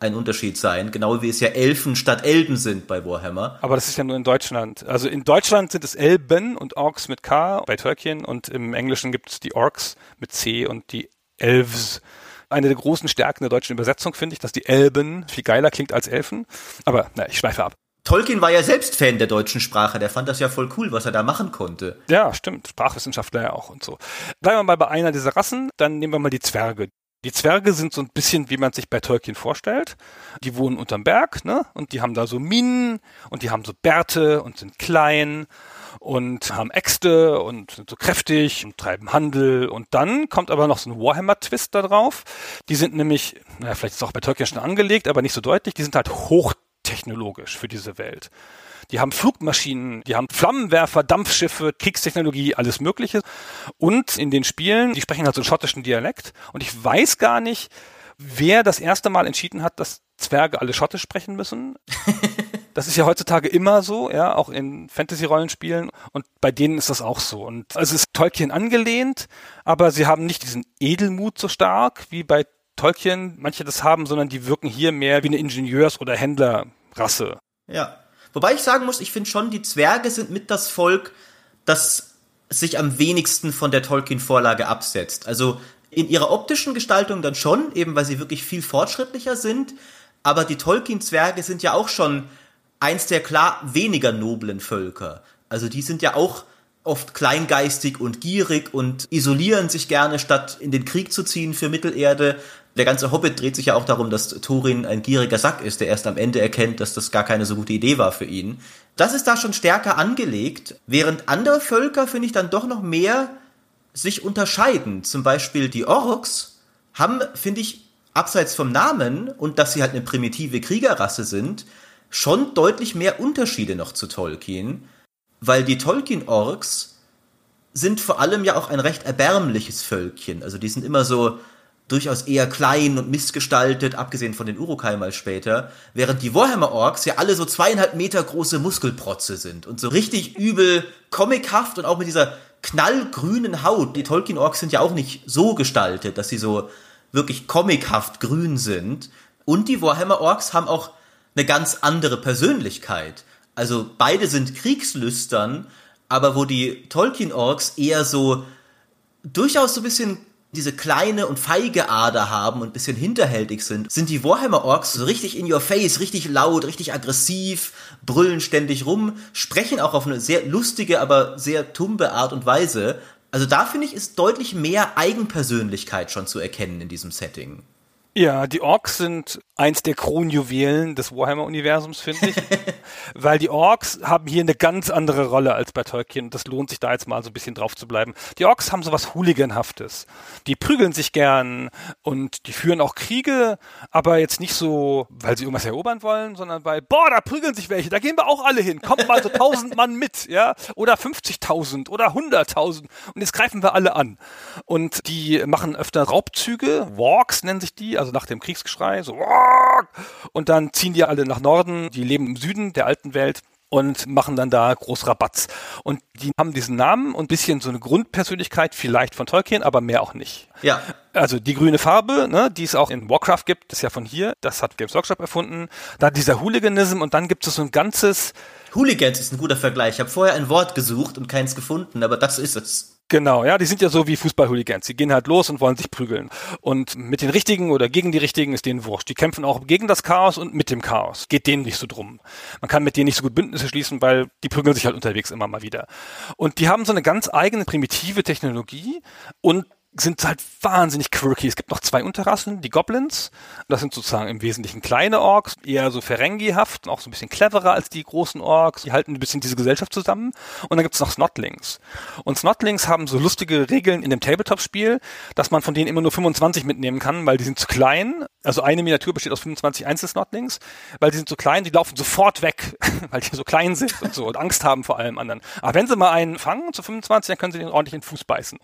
ein Unterschied sein, genau wie es ja Elfen statt Elben sind bei Warhammer. Aber das ist ja nur in Deutschland. Also in Deutschland sind es Elben und Orks mit K bei Tolkien und im Englischen gibt es die Orks mit C und die Elves eine der großen Stärken der deutschen Übersetzung, finde ich, dass die Elben viel geiler klingt als Elfen. Aber na, ich schweife ab. Tolkien war ja selbst Fan der deutschen Sprache, der fand das ja voll cool, was er da machen konnte. Ja, stimmt. Sprachwissenschaftler ja auch und so. Bleiben wir mal bei einer dieser Rassen, dann nehmen wir mal die Zwerge. Die Zwerge sind so ein bisschen, wie man sich bei Tolkien vorstellt. Die wohnen unterm Berg, ne? Und die haben da so Minen und die haben so Bärte und sind klein und haben Äxte und sind so kräftig und treiben Handel. Und dann kommt aber noch so ein Warhammer-Twist da drauf. Die sind nämlich, naja, vielleicht ist es auch bei Tolkien schon angelegt, aber nicht so deutlich, die sind halt hochtechnologisch für diese Welt. Die haben Flugmaschinen, die haben Flammenwerfer, Dampfschiffe, Kriegstechnologie, alles Mögliche. Und in den Spielen, die sprechen halt so einen schottischen Dialekt. Und ich weiß gar nicht, wer das erste Mal entschieden hat, dass Zwerge alle Schottisch sprechen müssen. [LAUGHS] Das ist ja heutzutage immer so, ja, auch in Fantasy-Rollenspielen und bei denen ist das auch so. Und also es ist Tolkien angelehnt, aber sie haben nicht diesen Edelmut so stark wie bei Tolkien manche das haben, sondern die wirken hier mehr wie eine Ingenieurs- oder Händlerrasse. Ja. Wobei ich sagen muss, ich finde schon, die Zwerge sind mit das Volk, das sich am wenigsten von der Tolkien-Vorlage absetzt. Also in ihrer optischen Gestaltung dann schon, eben weil sie wirklich viel fortschrittlicher sind. Aber die Tolkien-Zwerge sind ja auch schon eins der klar weniger noblen Völker. Also die sind ja auch oft kleingeistig und gierig und isolieren sich gerne, statt in den Krieg zu ziehen für Mittelerde. Der ganze Hobbit dreht sich ja auch darum, dass Thorin ein gieriger Sack ist, der erst am Ende erkennt, dass das gar keine so gute Idee war für ihn. Das ist da schon stärker angelegt, während andere Völker, finde ich, dann doch noch mehr sich unterscheiden. Zum Beispiel die Orks haben, finde ich, abseits vom Namen und dass sie halt eine primitive Kriegerrasse sind, schon deutlich mehr Unterschiede noch zu Tolkien, weil die Tolkien-Orks sind vor allem ja auch ein recht erbärmliches Völkchen. Also die sind immer so durchaus eher klein und missgestaltet, abgesehen von den Urukai mal später, während die Warhammer-Orks ja alle so zweieinhalb Meter große Muskelprotze sind und so richtig übel comichaft und auch mit dieser knallgrünen Haut. Die Tolkien-Orks sind ja auch nicht so gestaltet, dass sie so wirklich comichaft grün sind. Und die Warhammer-Orks haben auch eine ganz andere Persönlichkeit. Also beide sind kriegslüstern, aber wo die Tolkien-Orks eher so durchaus so ein bisschen diese kleine und feige Ader haben und ein bisschen hinterhältig sind, sind die Warhammer Orks so richtig in your face, richtig laut, richtig aggressiv, brüllen ständig rum, sprechen auch auf eine sehr lustige, aber sehr tumbe Art und Weise. Also da finde ich, ist deutlich mehr Eigenpersönlichkeit schon zu erkennen in diesem Setting. Ja, die Orks sind eins der Kronjuwelen des Warhammer-Universums, finde ich. [LAUGHS] Weil die Orks haben hier eine ganz andere Rolle als bei Tolkien. Und das lohnt sich da jetzt mal so ein bisschen drauf zu bleiben. Die Orks haben sowas Hooliganhaftes. Die prügeln sich gern und die führen auch Kriege, aber jetzt nicht so, weil sie irgendwas erobern wollen, sondern weil, boah, da prügeln sich welche, da gehen wir auch alle hin. Kommt mal so tausend Mann mit, ja? Oder 50.000 oder 100.000. Und jetzt greifen wir alle an. Und die machen öfter Raubzüge. Walks nennen sich die, also nach dem Kriegsgeschrei. So, und dann ziehen die alle nach Norden, die leben im Süden der alten Welt und machen dann da groß Rabatz. Und die haben diesen Namen und bisschen so eine Grundpersönlichkeit, vielleicht von Tolkien, aber mehr auch nicht. Ja. Also die grüne Farbe, ne, die es auch in Warcraft gibt, ist ja von hier, das hat Games Workshop erfunden. Da dieser Hooliganism und dann gibt es so ein ganzes Hooligans ist ein guter Vergleich. Ich habe vorher ein Wort gesucht und keins gefunden, aber das ist es. Genau, ja, die sind ja so wie Fußball-Hooligans. Die gehen halt los und wollen sich prügeln. Und mit den Richtigen oder gegen die Richtigen ist denen wurscht. Die kämpfen auch gegen das Chaos und mit dem Chaos. Geht denen nicht so drum. Man kann mit denen nicht so gut Bündnisse schließen, weil die prügeln sich halt unterwegs immer mal wieder. Und die haben so eine ganz eigene primitive Technologie und sind halt wahnsinnig quirky. Es gibt noch zwei Unterrassen, die Goblins. Das sind sozusagen im Wesentlichen kleine Orks, eher so Ferengi-haft, auch so ein bisschen cleverer als die großen Orks. Die halten ein bisschen diese Gesellschaft zusammen. Und dann gibt's noch Snotlings. Und Snotlings haben so lustige Regeln in dem Tabletop-Spiel, dass man von denen immer nur 25 mitnehmen kann, weil die sind zu klein. Also eine Miniatur besteht aus 25 Einzel-Snotlings, weil die sind zu klein, die laufen sofort weg, [LAUGHS] weil die so klein sind und so und Angst haben vor allem anderen. Aber wenn sie mal einen fangen zu 25, dann können sie den ordentlich in den Fuß beißen.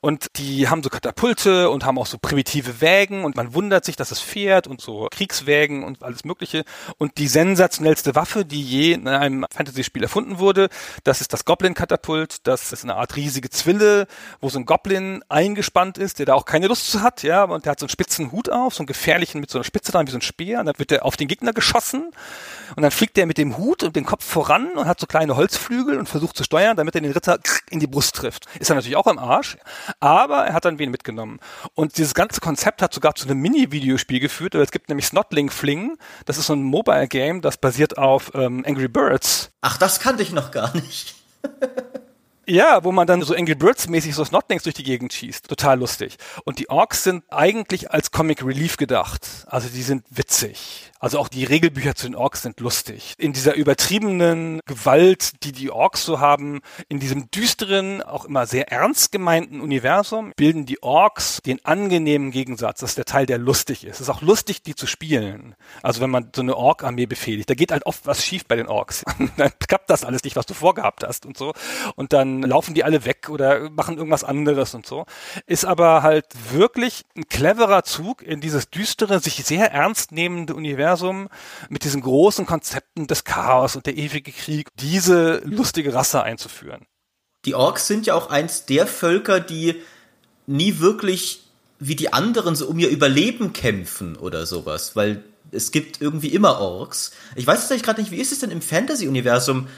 Und die haben so Katapulte und haben auch so primitive Wägen und man wundert sich, dass es fährt und so Kriegswägen und alles mögliche. Und die sensationellste Waffe, die je in einem Fantasy-Spiel erfunden wurde, das ist das Goblin-Katapult. Das ist eine Art riesige Zwille, wo so ein Goblin eingespannt ist, der da auch keine Lust zu hat, ja, und der hat so einen spitzen Hut auf, so einen gefährlichen mit so einer Spitze dran, wie so ein Speer, und dann wird er auf den Gegner geschossen und dann fliegt er mit dem Hut und dem Kopf voran und hat so kleine Holzflügel und versucht zu steuern, damit er den Ritter in die Brust trifft. Ist er natürlich auch im Arsch, aber er hat dann wen mitgenommen. Und dieses ganze Konzept hat sogar zu einem Mini-Videospiel geführt. Es gibt nämlich Snotling Fling. Das ist so ein Mobile-Game, das basiert auf ähm, Angry Birds. Ach, das kannte ich noch gar nicht. [LAUGHS] Ja, wo man dann so Angry Birds mäßig so Snotlings durch die Gegend schießt. Total lustig. Und die Orks sind eigentlich als Comic Relief gedacht. Also die sind witzig. Also auch die Regelbücher zu den Orks sind lustig. In dieser übertriebenen Gewalt, die die Orks so haben, in diesem düsteren, auch immer sehr ernst gemeinten Universum, bilden die Orks den angenehmen Gegensatz. Das ist der Teil, der lustig ist. Es ist auch lustig, die zu spielen. Also wenn man so eine Ork-Armee befehligt, da geht halt oft was schief bei den Orks. [LAUGHS] dann klappt das alles nicht, was du vorgehabt hast und so. Und dann laufen die alle weg oder machen irgendwas anderes und so. Ist aber halt wirklich ein cleverer Zug in dieses düstere, sich sehr ernst nehmende Universum Universum mit diesen großen Konzepten des Chaos und der ewige Krieg diese lustige Rasse einzuführen. Die Orks sind ja auch eins der Völker, die nie wirklich wie die anderen so um ihr Überleben kämpfen oder sowas, weil es gibt irgendwie immer Orks. Ich weiß jetzt gerade nicht, wie ist es denn im Fantasy-Universum?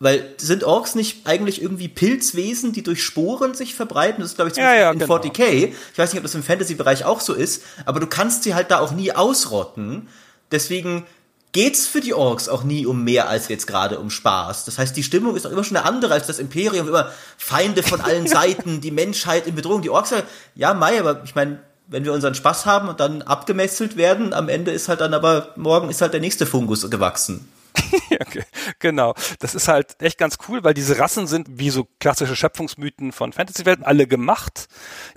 Weil sind Orks nicht eigentlich irgendwie Pilzwesen, die durch Sporen sich verbreiten? Das ist, glaube ich, ja, ja, in genau. 40k. Ich weiß nicht, ob das im Fantasy-Bereich auch so ist, aber du kannst sie halt da auch nie ausrotten. Deswegen geht's für die Orks auch nie um mehr als jetzt gerade um Spaß. Das heißt, die Stimmung ist auch immer schon eine andere als das Imperium, immer Feinde von allen [LAUGHS] Seiten, die Menschheit in Bedrohung. Die Orks sagen, ja, Mai, aber ich meine, wenn wir unseren Spaß haben und dann abgemesselt werden, am Ende ist halt dann aber, morgen ist halt der nächste Fungus gewachsen. [LAUGHS] okay, genau. Das ist halt echt ganz cool, weil diese Rassen sind wie so klassische Schöpfungsmythen von Fantasy-Welten alle gemacht.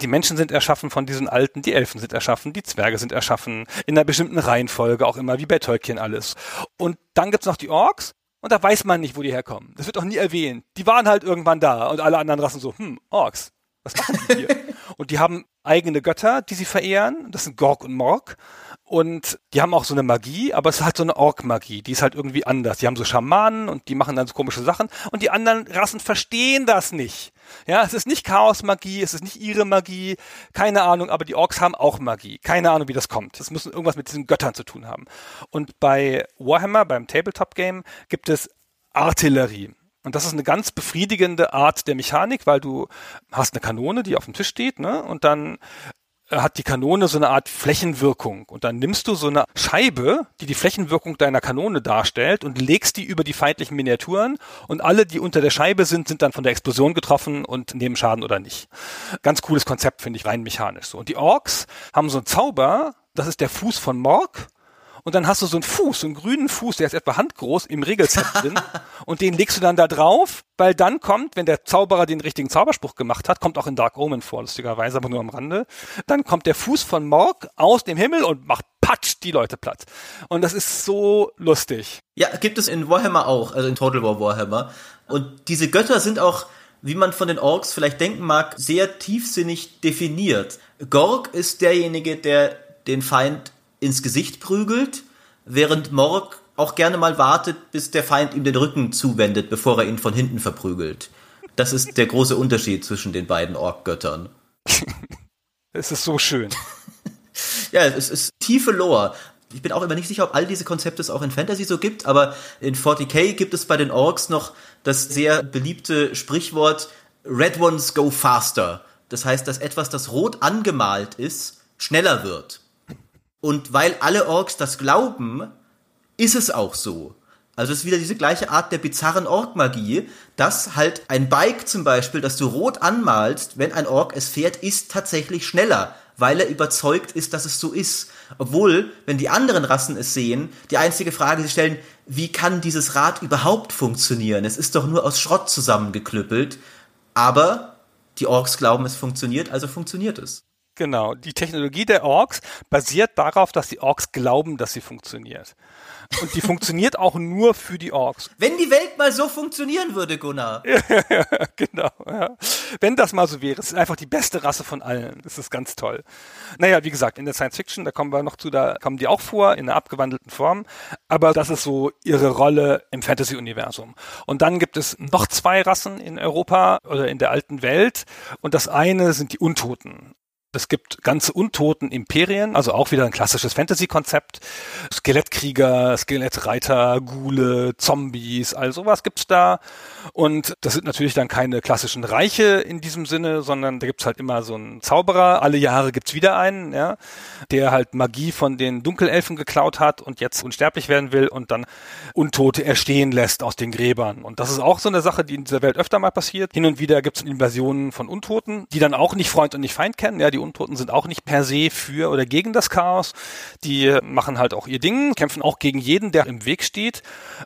Die Menschen sind erschaffen von diesen Alten, die Elfen sind erschaffen, die Zwerge sind erschaffen, in einer bestimmten Reihenfolge auch immer, wie bei Tolkien alles. Und dann gibt's noch die Orks und da weiß man nicht, wo die herkommen. Das wird auch nie erwähnt. Die waren halt irgendwann da und alle anderen Rassen so, hm, Orks. Was machen die hier? [LAUGHS] und die haben eigene Götter, die sie verehren. Das sind Gorg und Morg. Und die haben auch so eine Magie, aber es ist halt so eine Ork-Magie, die ist halt irgendwie anders. Die haben so Schamanen und die machen dann so komische Sachen und die anderen Rassen verstehen das nicht. Ja, es ist nicht Chaos-Magie, es ist nicht ihre Magie, keine Ahnung, aber die Orks haben auch Magie. Keine Ahnung, wie das kommt. Es muss irgendwas mit diesen Göttern zu tun haben. Und bei Warhammer, beim Tabletop-Game, gibt es Artillerie. Und das ist eine ganz befriedigende Art der Mechanik, weil du hast eine Kanone, die auf dem Tisch steht, ne? Und dann hat die Kanone so eine Art Flächenwirkung. Und dann nimmst du so eine Scheibe, die die Flächenwirkung deiner Kanone darstellt und legst die über die feindlichen Miniaturen und alle, die unter der Scheibe sind, sind dann von der Explosion getroffen und nehmen Schaden oder nicht. Ganz cooles Konzept, finde ich, rein mechanisch so. Und die Orks haben so einen Zauber, das ist der Fuß von Morg und dann hast du so einen Fuß, so einen grünen Fuß, der ist etwa handgroß im Regelset drin [LAUGHS] und den legst du dann da drauf, weil dann kommt, wenn der Zauberer den richtigen Zauberspruch gemacht hat, kommt auch in Dark Omen vor, lustigerweise, aber nur am Rande, dann kommt der Fuß von Morg aus dem Himmel und macht patsch die Leute platt. Und das ist so lustig. Ja, gibt es in Warhammer auch, also in Total War Warhammer. Und diese Götter sind auch wie man von den Orks vielleicht denken mag, sehr tiefsinnig definiert. Gorg ist derjenige, der den Feind ins Gesicht prügelt, während Morg auch gerne mal wartet, bis der Feind ihm den Rücken zuwendet, bevor er ihn von hinten verprügelt. Das ist der große Unterschied zwischen den beiden Ork-Göttern. [LAUGHS] es ist so schön. [LAUGHS] ja, es ist tiefe Lore. Ich bin auch immer nicht sicher, ob all diese Konzepte es auch in Fantasy so gibt, aber in 40k gibt es bei den Orks noch das sehr beliebte Sprichwort Red Ones go faster. Das heißt, dass etwas, das rot angemalt ist, schneller wird. Und weil alle Orks das glauben, ist es auch so. Also es ist wieder diese gleiche Art der bizarren Ork-Magie, dass halt ein Bike zum Beispiel, das du rot anmalst, wenn ein Ork es fährt, ist tatsächlich schneller, weil er überzeugt ist, dass es so ist. Obwohl, wenn die anderen Rassen es sehen, die einzige Frage sie stellen, wie kann dieses Rad überhaupt funktionieren? Es ist doch nur aus Schrott zusammengeklüppelt. Aber die Orks glauben, es funktioniert, also funktioniert es. Genau. Die Technologie der Orks basiert darauf, dass die Orks glauben, dass sie funktioniert. Und die [LAUGHS] funktioniert auch nur für die Orks. Wenn die Welt mal so funktionieren würde, Gunnar. [LAUGHS] genau. Ja. Wenn das mal so wäre. Es ist einfach die beste Rasse von allen. Das ist ganz toll. Naja, wie gesagt, in der Science Fiction, da kommen wir noch zu, da kommen die auch vor, in einer abgewandelten Form. Aber das ist so ihre Rolle im Fantasy-Universum. Und dann gibt es noch zwei Rassen in Europa oder in der alten Welt. Und das eine sind die Untoten. Es gibt ganze untoten Imperien, also auch wieder ein klassisches Fantasy-Konzept. Skelettkrieger, Skelettreiter, Ghule, Zombies, all sowas gibt's da. Und das sind natürlich dann keine klassischen Reiche in diesem Sinne, sondern da gibt's halt immer so einen Zauberer. Alle Jahre gibt's wieder einen, ja, der halt Magie von den Dunkelelfen geklaut hat und jetzt unsterblich werden will und dann Untote erstehen lässt aus den Gräbern. Und das ist auch so eine Sache, die in dieser Welt öfter mal passiert. Hin und wieder gibt's Invasionen von Untoten, die dann auch nicht Freund und nicht Feind kennen. Ja, die Untoten sind auch nicht per se für oder gegen das Chaos. Die machen halt auch ihr Ding, kämpfen auch gegen jeden, der im Weg steht.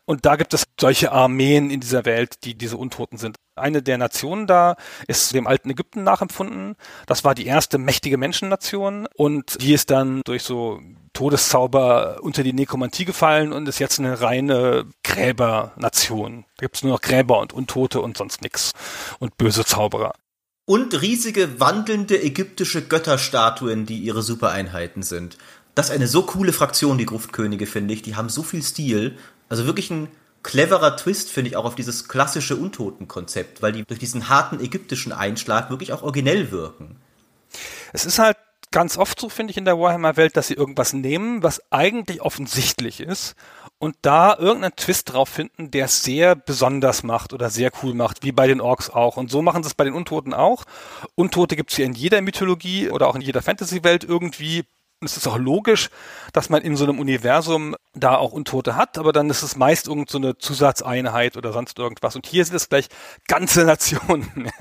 Und da gibt es solche Armeen in dieser Welt, die diese Untoten sind. Eine der Nationen da ist dem alten Ägypten nachempfunden. Das war die erste mächtige Menschennation und die ist dann durch so Todeszauber unter die Nekromantie gefallen und ist jetzt eine reine Gräbernation. Da gibt es nur noch Gräber und Untote und sonst nichts und böse Zauberer und riesige wandelnde ägyptische Götterstatuen, die ihre Supereinheiten sind. Das ist eine so coole Fraktion, die Gruftkönige, finde ich. Die haben so viel Stil. Also wirklich ein cleverer Twist, finde ich, auch auf dieses klassische Untotenkonzept, weil die durch diesen harten ägyptischen Einschlag wirklich auch originell wirken. Es ist halt ganz oft so, finde ich, in der Warhammer-Welt, dass sie irgendwas nehmen, was eigentlich offensichtlich ist und da irgendeinen Twist drauf finden, der es sehr besonders macht oder sehr cool macht, wie bei den Orks auch. Und so machen sie es bei den Untoten auch. Untote gibt es hier in jeder Mythologie oder auch in jeder Fantasy-Welt irgendwie es ist auch logisch, dass man in so einem Universum da auch Untote hat, aber dann ist es meist irgend so Zusatzeinheit oder sonst irgendwas. Und hier sind es gleich ganze [LAUGHS] Nationen,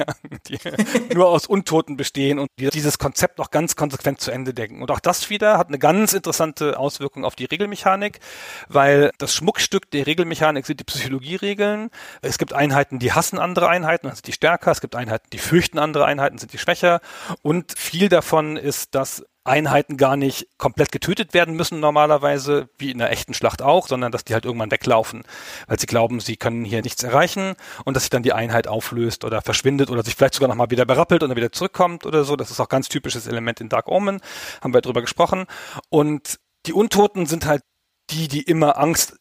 die [LAUGHS] nur aus Untoten bestehen und die dieses Konzept auch ganz konsequent zu Ende denken. Und auch das wieder hat eine ganz interessante Auswirkung auf die Regelmechanik, weil das Schmuckstück der Regelmechanik sind die Psychologieregeln. Es gibt Einheiten, die hassen andere Einheiten, dann sind die stärker. Es gibt Einheiten, die fürchten andere Einheiten, sind die schwächer. Und viel davon ist, dass Einheiten gar nicht komplett getötet werden müssen normalerweise, wie in einer echten Schlacht auch, sondern dass die halt irgendwann weglaufen, weil sie glauben, sie können hier nichts erreichen und dass sich dann die Einheit auflöst oder verschwindet oder sich vielleicht sogar nochmal wieder berappelt und dann wieder zurückkommt oder so. Das ist auch ganz typisches Element in Dark Omen, haben wir drüber gesprochen. Und die Untoten sind halt die, die immer Angst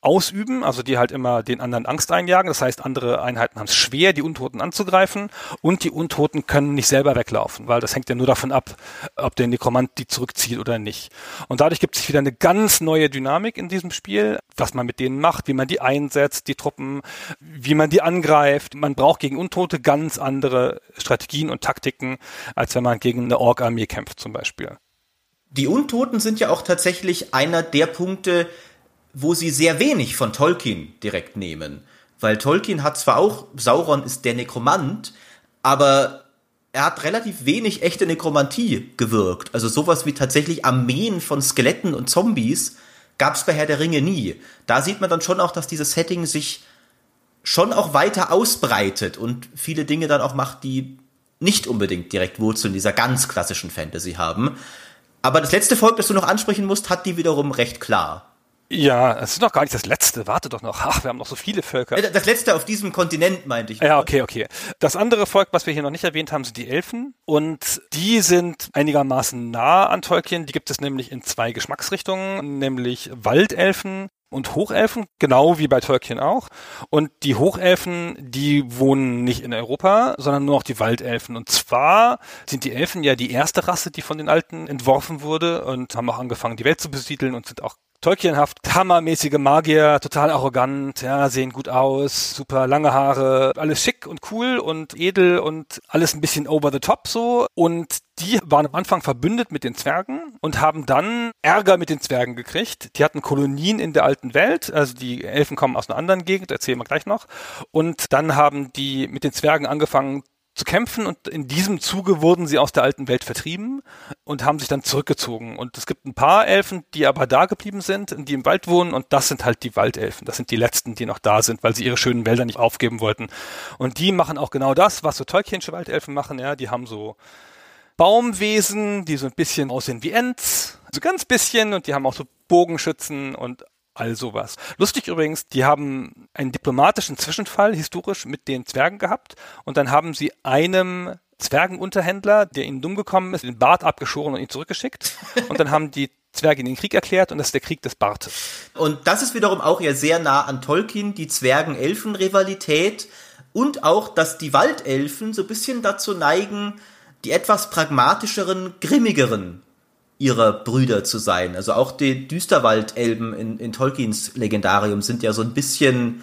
ausüben, also die halt immer den anderen Angst einjagen. Das heißt, andere Einheiten haben es schwer, die Untoten anzugreifen und die Untoten können nicht selber weglaufen, weil das hängt ja nur davon ab, ob der Nekromant die zurückzieht oder nicht. Und dadurch gibt es wieder eine ganz neue Dynamik in diesem Spiel, was man mit denen macht, wie man die einsetzt, die Truppen, wie man die angreift. Man braucht gegen Untote ganz andere Strategien und Taktiken, als wenn man gegen eine Ork-Armee kämpft zum Beispiel. Die Untoten sind ja auch tatsächlich einer der Punkte, wo sie sehr wenig von Tolkien direkt nehmen. Weil Tolkien hat zwar auch, Sauron ist der Nekromant, aber er hat relativ wenig echte Nekromantie gewirkt. Also sowas wie tatsächlich Armeen von Skeletten und Zombies gab es bei Herr der Ringe nie. Da sieht man dann schon auch, dass dieses Setting sich schon auch weiter ausbreitet und viele Dinge dann auch macht, die nicht unbedingt direkt Wurzeln dieser ganz klassischen Fantasy haben. Aber das letzte Volk, das du noch ansprechen musst, hat die wiederum recht klar. Ja, es ist noch gar nicht das letzte. Warte doch noch. Ach, wir haben noch so viele Völker. Äh, das letzte auf diesem Kontinent, meinte ich. Ja, okay, okay. Das andere Volk, was wir hier noch nicht erwähnt haben, sind die Elfen. Und die sind einigermaßen nah an Tolkien. Die gibt es nämlich in zwei Geschmacksrichtungen, nämlich Waldelfen und Hochelfen, genau wie bei Tolkien auch. Und die Hochelfen, die wohnen nicht in Europa, sondern nur noch die Waldelfen. Und zwar sind die Elfen ja die erste Rasse, die von den Alten entworfen wurde und haben auch angefangen, die Welt zu besiedeln und sind auch Tolkienhaft, hammermäßige Magier, total arrogant, ja, sehen gut aus, super lange Haare, alles schick und cool und edel und alles ein bisschen over the top so. Und die waren am Anfang verbündet mit den Zwergen und haben dann Ärger mit den Zwergen gekriegt. Die hatten Kolonien in der alten Welt, also die Elfen kommen aus einer anderen Gegend, erzählen wir gleich noch. Und dann haben die mit den Zwergen angefangen zu kämpfen und in diesem Zuge wurden sie aus der alten Welt vertrieben und haben sich dann zurückgezogen. Und es gibt ein paar Elfen, die aber da geblieben sind, die im Wald wohnen und das sind halt die Waldelfen. Das sind die letzten, die noch da sind, weil sie ihre schönen Wälder nicht aufgeben wollten. Und die machen auch genau das, was so Tolkienische Waldelfen machen, ja, die haben so Baumwesen, die so ein bisschen aussehen wie Ents, so ganz bisschen und die haben auch so Bogenschützen und all sowas. Lustig übrigens, die haben einen diplomatischen Zwischenfall historisch mit den Zwergen gehabt und dann haben sie einem Zwergenunterhändler, der ihnen dumm gekommen ist, den Bart abgeschoren und ihn zurückgeschickt. Und dann haben die Zwerge den Krieg erklärt und das ist der Krieg des Bartes. Und das ist wiederum auch ja sehr nah an Tolkien, die Zwergen-Elfen-Rivalität und auch, dass die Waldelfen so ein bisschen dazu neigen, die etwas pragmatischeren, grimmigeren ihrer Brüder zu sein. Also auch die Düsterwaldelben in, in Tolkiens Legendarium sind ja so ein bisschen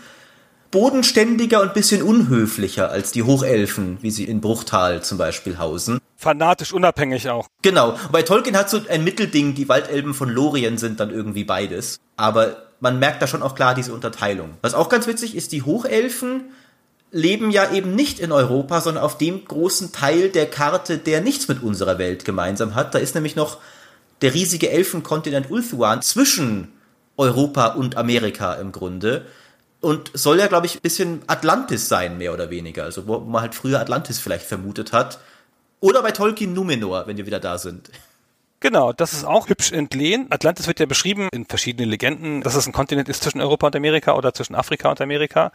bodenständiger und ein bisschen unhöflicher als die Hochelfen, wie sie in Bruchtal zum Beispiel hausen. Fanatisch unabhängig auch. Genau. Bei Tolkien hat so ein Mittelding, die Waldelben von Lorien sind dann irgendwie beides. Aber man merkt da schon auch klar diese Unterteilung. Was auch ganz witzig ist, die Hochelfen leben ja eben nicht in Europa, sondern auf dem großen Teil der Karte, der nichts mit unserer Welt gemeinsam hat. Da ist nämlich noch der riesige Elfenkontinent Ulthuan zwischen Europa und Amerika im Grunde. Und soll ja, glaube ich, ein bisschen Atlantis sein, mehr oder weniger. Also wo man halt früher Atlantis vielleicht vermutet hat. Oder bei Tolkien Numenor, wenn wir wieder da sind. Genau, das ist auch hübsch entlehnt. Atlantis wird ja beschrieben in verschiedenen Legenden, dass es ein Kontinent ist zwischen Europa und Amerika oder zwischen Afrika und Amerika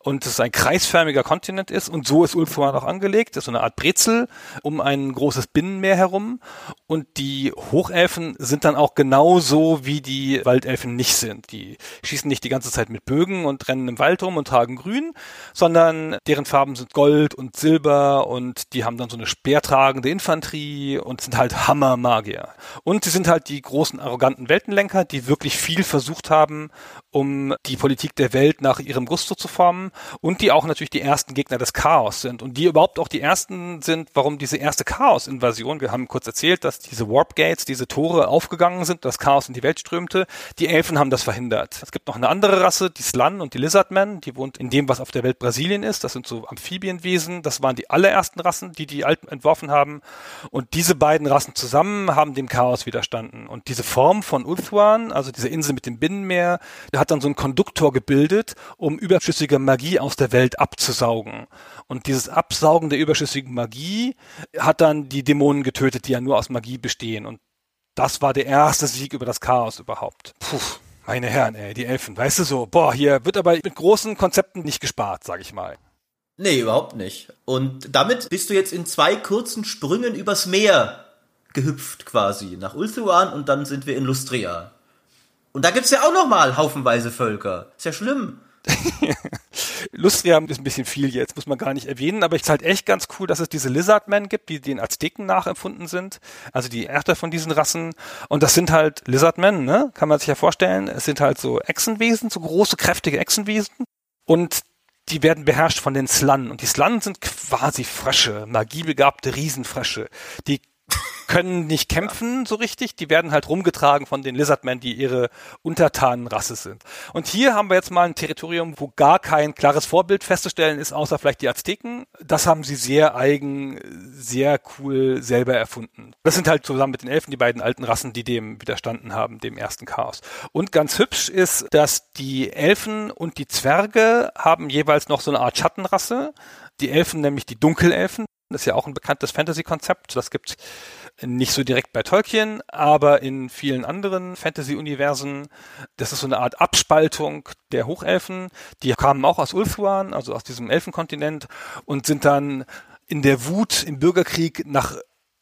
und es ein kreisförmiger Kontinent ist und so ist Ulfuan auch angelegt. Das ist so eine Art Brezel um ein großes Binnenmeer herum und die Hochelfen sind dann auch genauso wie die Waldelfen nicht sind. Die schießen nicht die ganze Zeit mit Bögen und rennen im Wald rum und tragen grün, sondern deren Farben sind Gold und Silber und die haben dann so eine speertragende Infanterie und sind halt Hammermagier. Und sie sind halt die großen arroganten Weltenlenker, die wirklich viel versucht haben, um die Politik der Welt nach ihrem Gusto zu formen und die auch natürlich die ersten Gegner des Chaos sind. Und die überhaupt auch die ersten sind, warum diese erste Chaos-Invasion, wir haben kurz erzählt, dass diese Warp Gates, diese Tore aufgegangen sind, das Chaos in die Welt strömte, die Elfen haben das verhindert. Es gibt noch eine andere Rasse, die Slan und die Lizardmen, die wohnt in dem, was auf der Welt Brasilien ist, das sind so Amphibienwesen, das waren die allerersten Rassen, die die Alten entworfen haben. Und diese beiden Rassen zusammen haben dem Chaos widerstanden und diese Form von Ulthuan, also diese Insel mit dem Binnenmeer, hat dann so einen Konduktor gebildet, um überschüssige Magie aus der Welt abzusaugen. Und dieses Absaugen der überschüssigen Magie hat dann die Dämonen getötet, die ja nur aus Magie bestehen. Und das war der erste Sieg über das Chaos überhaupt. Puh. Meine Herren, ey, die Elfen, weißt du so, boah, hier wird aber mit großen Konzepten nicht gespart, sag ich mal. Nee, überhaupt nicht. Und damit bist du jetzt in zwei kurzen Sprüngen übers Meer gehüpft quasi nach Ulthuan und dann sind wir in Lustria. Und da gibt's ja auch nochmal haufenweise Völker. Ist ja schlimm. [LAUGHS] Lustria ist ein bisschen viel jetzt, muss man gar nicht erwähnen, aber ist halt echt ganz cool, dass es diese Lizardmen gibt, die den Azteken nachempfunden sind, also die Erster von diesen Rassen. Und das sind halt Lizardmen, ne? Kann man sich ja vorstellen. Es sind halt so Echsenwesen, so große, kräftige Echsenwesen. Und die werden beherrscht von den Slan. Und die Slan sind quasi Frösche, magiebegabte Riesenfrösche. Die können nicht kämpfen so richtig, die werden halt rumgetragen von den Lizardmen, die ihre Untertanenrasse sind. Und hier haben wir jetzt mal ein Territorium, wo gar kein klares Vorbild festzustellen ist, außer vielleicht die Azteken. Das haben sie sehr eigen, sehr cool selber erfunden. Das sind halt zusammen mit den Elfen die beiden alten Rassen, die dem widerstanden haben, dem ersten Chaos. Und ganz hübsch ist, dass die Elfen und die Zwerge haben jeweils noch so eine Art Schattenrasse. Die Elfen, nämlich die Dunkelelfen, das ist ja auch ein bekanntes Fantasy-Konzept. Das gibt nicht so direkt bei Tolkien, aber in vielen anderen Fantasy-Universen. Das ist so eine Art Abspaltung der Hochelfen. Die kamen auch aus Ulthuan, also aus diesem Elfenkontinent und sind dann in der Wut im Bürgerkrieg nach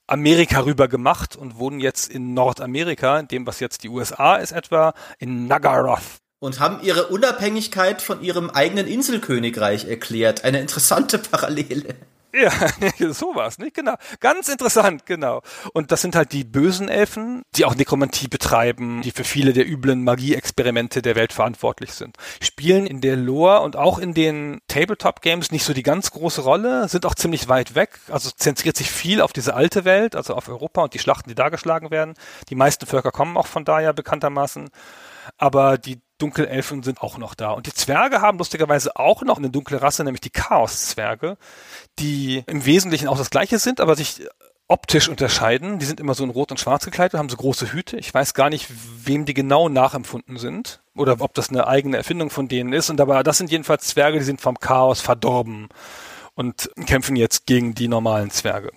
Amerika rüber gemacht und wohnen jetzt in Nordamerika, in dem was jetzt die USA ist etwa, in Nagaroth. Und haben ihre Unabhängigkeit von ihrem eigenen Inselkönigreich erklärt. Eine interessante Parallele. Ja, [LAUGHS] sowas, nicht? Genau. Ganz interessant, genau. Und das sind halt die bösen Elfen, die auch Nekromantie betreiben, die für viele der üblen Magie-Experimente der Welt verantwortlich sind. Spielen in der Lore und auch in den Tabletop-Games nicht so die ganz große Rolle, sind auch ziemlich weit weg, also zentriert sich viel auf diese alte Welt, also auf Europa und die Schlachten, die da geschlagen werden. Die meisten Völker kommen auch von da ja bekanntermaßen. Aber die Dunkelelfen sind auch noch da. Und die Zwerge haben lustigerweise auch noch eine dunkle Rasse, nämlich die Chaos-Zwerge, die im Wesentlichen auch das gleiche sind, aber sich optisch unterscheiden. Die sind immer so in Rot und Schwarz gekleidet, haben so große Hüte. Ich weiß gar nicht, wem die genau nachempfunden sind oder ob das eine eigene Erfindung von denen ist. Und aber das sind jedenfalls Zwerge, die sind vom Chaos verdorben und kämpfen jetzt gegen die normalen Zwerge.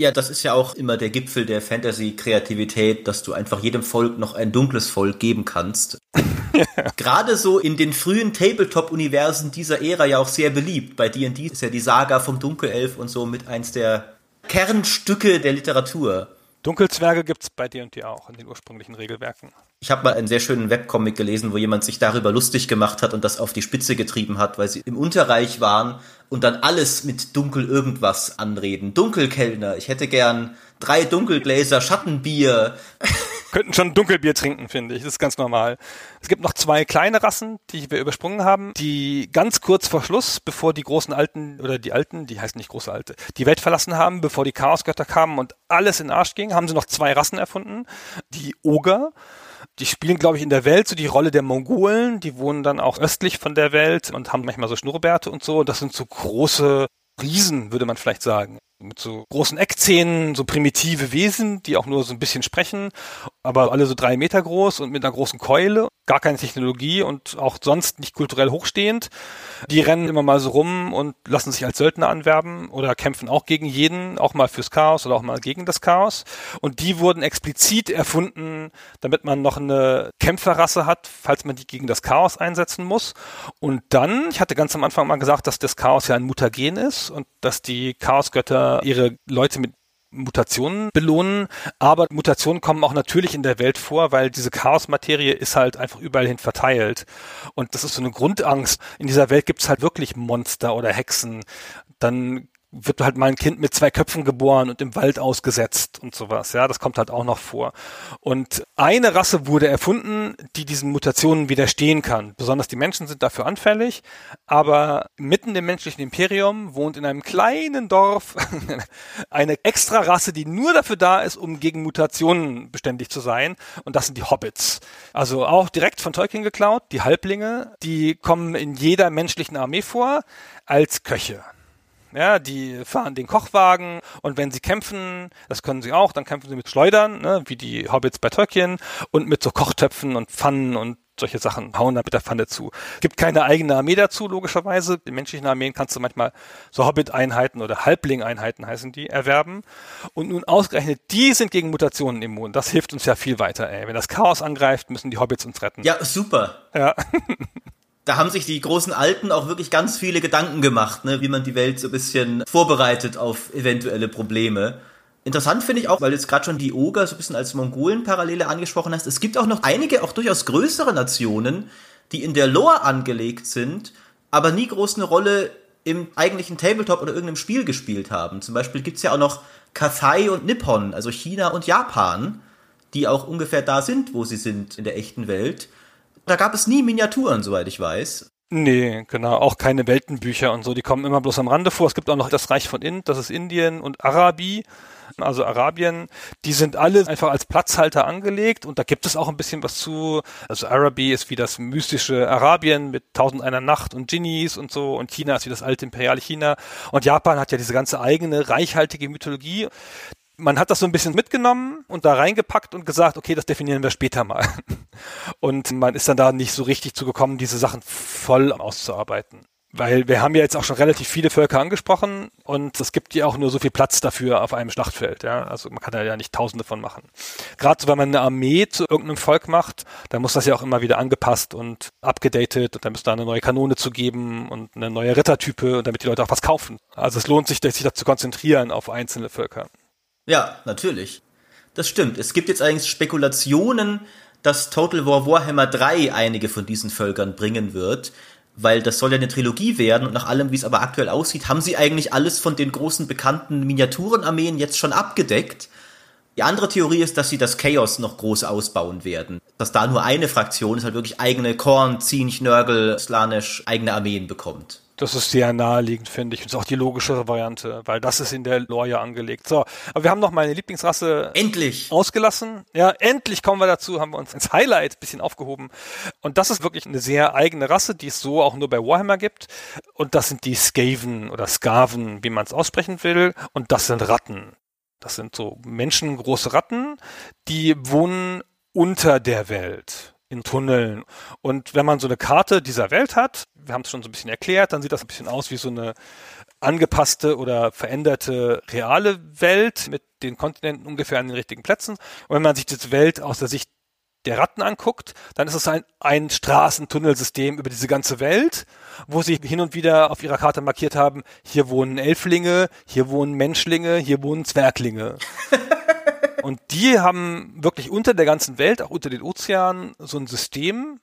Ja, das ist ja auch immer der Gipfel der Fantasy-Kreativität, dass du einfach jedem Volk noch ein dunkles Volk geben kannst. [LAUGHS] Gerade so in den frühen Tabletop-Universen dieser Ära ja auch sehr beliebt. Bei D&D ist ja die Saga vom Dunkelelf und so mit eins der Kernstücke der Literatur. Dunkelzwerge gibt's bei D&D auch in den ursprünglichen Regelwerken. Ich habe mal einen sehr schönen Webcomic gelesen, wo jemand sich darüber lustig gemacht hat und das auf die Spitze getrieben hat, weil sie im Unterreich waren und dann alles mit Dunkel irgendwas anreden. Dunkelkellner, ich hätte gern drei Dunkelgläser Schattenbier. [LAUGHS] Könnten schon Dunkelbier trinken, finde ich. Das ist ganz normal. Es gibt noch zwei kleine Rassen, die wir übersprungen haben, die ganz kurz vor Schluss, bevor die großen Alten oder die Alten, die heißen nicht große Alte, die Welt verlassen haben, bevor die Chaosgötter kamen und alles in den Arsch ging, haben sie noch zwei Rassen erfunden. Die Oger, die spielen, glaube ich, in der Welt so die Rolle der Mongolen. Die wohnen dann auch östlich von der Welt und haben manchmal so Schnurrbärte und so. Das sind so große Riesen, würde man vielleicht sagen mit so großen Eckzähnen, so primitive Wesen, die auch nur so ein bisschen sprechen, aber alle so drei Meter groß und mit einer großen Keule, gar keine Technologie und auch sonst nicht kulturell hochstehend. Die rennen immer mal so rum und lassen sich als Söldner anwerben oder kämpfen auch gegen jeden, auch mal fürs Chaos oder auch mal gegen das Chaos. Und die wurden explizit erfunden, damit man noch eine Kämpferrasse hat, falls man die gegen das Chaos einsetzen muss. Und dann, ich hatte ganz am Anfang mal gesagt, dass das Chaos ja ein Mutagen ist und dass die Chaosgötter ihre Leute mit Mutationen belohnen, aber Mutationen kommen auch natürlich in der Welt vor, weil diese Chaosmaterie ist halt einfach überall hin verteilt. Und das ist so eine Grundangst. In dieser Welt gibt es halt wirklich Monster oder Hexen. Dann wird halt mal ein Kind mit zwei Köpfen geboren und im Wald ausgesetzt und sowas. Ja, das kommt halt auch noch vor. Und eine Rasse wurde erfunden, die diesen Mutationen widerstehen kann. Besonders die Menschen sind dafür anfällig, aber mitten im menschlichen Imperium wohnt in einem kleinen Dorf [LAUGHS] eine extra Rasse, die nur dafür da ist, um gegen Mutationen beständig zu sein. Und das sind die Hobbits. Also auch direkt von Tolkien geklaut, die Halblinge, die kommen in jeder menschlichen Armee vor als Köche. Ja, die fahren den Kochwagen und wenn sie kämpfen, das können sie auch, dann kämpfen sie mit Schleudern, ne, wie die Hobbits bei Tolkien und mit so Kochtöpfen und Pfannen und solche Sachen hauen da mit der Pfanne zu. Gibt keine eigene Armee dazu, logischerweise. In menschlichen Armeen kannst du manchmal so Hobbit-Einheiten oder Halbling-Einheiten heißen die, erwerben. Und nun ausgerechnet, die sind gegen Mutationen immun. Das hilft uns ja viel weiter, ey. Wenn das Chaos angreift, müssen die Hobbits uns retten. Ja, super. Ja. [LAUGHS] da haben sich die großen Alten auch wirklich ganz viele Gedanken gemacht, ne, wie man die Welt so ein bisschen vorbereitet auf eventuelle Probleme. Interessant finde ich auch, weil du jetzt gerade schon die Oger so ein bisschen als Mongolen-Parallele angesprochen hast, es gibt auch noch einige, auch durchaus größere Nationen, die in der Lore angelegt sind, aber nie groß eine Rolle im eigentlichen Tabletop oder irgendeinem Spiel gespielt haben. Zum Beispiel gibt's ja auch noch Kathai und Nippon, also China und Japan, die auch ungefähr da sind, wo sie sind in der echten Welt. Da gab es nie Miniaturen, soweit ich weiß. Nee, genau, auch keine Weltenbücher und so, die kommen immer bloß am Rande vor. Es gibt auch noch das Reich von Ind, das ist Indien und Arabi, also Arabien, die sind alle einfach als Platzhalter angelegt und da gibt es auch ein bisschen was zu. Also Arabi ist wie das mystische Arabien mit tausend einer Nacht und Genies und so und China ist wie das alte imperiale China und Japan hat ja diese ganze eigene reichhaltige Mythologie man hat das so ein bisschen mitgenommen und da reingepackt und gesagt, okay, das definieren wir später mal. [LAUGHS] Und man ist dann da nicht so richtig zugekommen, diese Sachen voll auszuarbeiten. Weil wir haben ja jetzt auch schon relativ viele Völker angesprochen und es gibt ja auch nur so viel Platz dafür auf einem Schlachtfeld. Ja? Also man kann da ja nicht tausende von machen. Gerade so, wenn man eine Armee zu irgendeinem Volk macht, dann muss das ja auch immer wieder angepasst und abgedatet und dann müsste da eine neue Kanone zu geben und eine neue Rittertype und damit die Leute auch was kaufen. Also es lohnt sich, sich da zu konzentrieren auf einzelne Völker. Ja, natürlich. Das stimmt. Es gibt jetzt eigentlich Spekulationen, dass Total War Warhammer 3 einige von diesen Völkern bringen wird weil das soll ja eine Trilogie werden und nach allem, wie es aber aktuell aussieht, haben sie eigentlich alles von den großen bekannten Miniaturenarmeen jetzt schon abgedeckt. Die andere Theorie ist, dass sie das Chaos noch groß ausbauen werden. Dass da nur eine Fraktion ist halt wirklich eigene Korn, Zinch, Nörgel, Slanisch, eigene Armeen bekommt. Das ist sehr naheliegend, finde ich. Und ist auch die logischere Variante, weil das ist in der Lore ja angelegt. So, aber wir haben noch meine Lieblingsrasse endlich ausgelassen. Ja, endlich kommen wir dazu, haben wir uns ins Highlight ein bisschen aufgehoben. Und das ist wirklich eine sehr eigene Rasse, die es so auch nur bei Warhammer gibt. Und das sind die Skaven oder Skaven, wie man es aussprechen will. Und das sind Ratten. Das sind so menschengroße Ratten, die wohnen unter der Welt in Tunneln. Und wenn man so eine Karte dieser Welt hat, wir haben es schon so ein bisschen erklärt, dann sieht das ein bisschen aus wie so eine angepasste oder veränderte reale Welt mit den Kontinenten ungefähr an den richtigen Plätzen. Und wenn man sich diese Welt aus der Sicht der Ratten anguckt, dann ist es ein, ein Straßentunnelsystem über diese ganze Welt, wo sie hin und wieder auf ihrer Karte markiert haben, hier wohnen Elflinge, hier wohnen Menschlinge, hier wohnen Zwerglinge. [LAUGHS] Und die haben wirklich unter der ganzen Welt, auch unter den Ozeanen, so ein System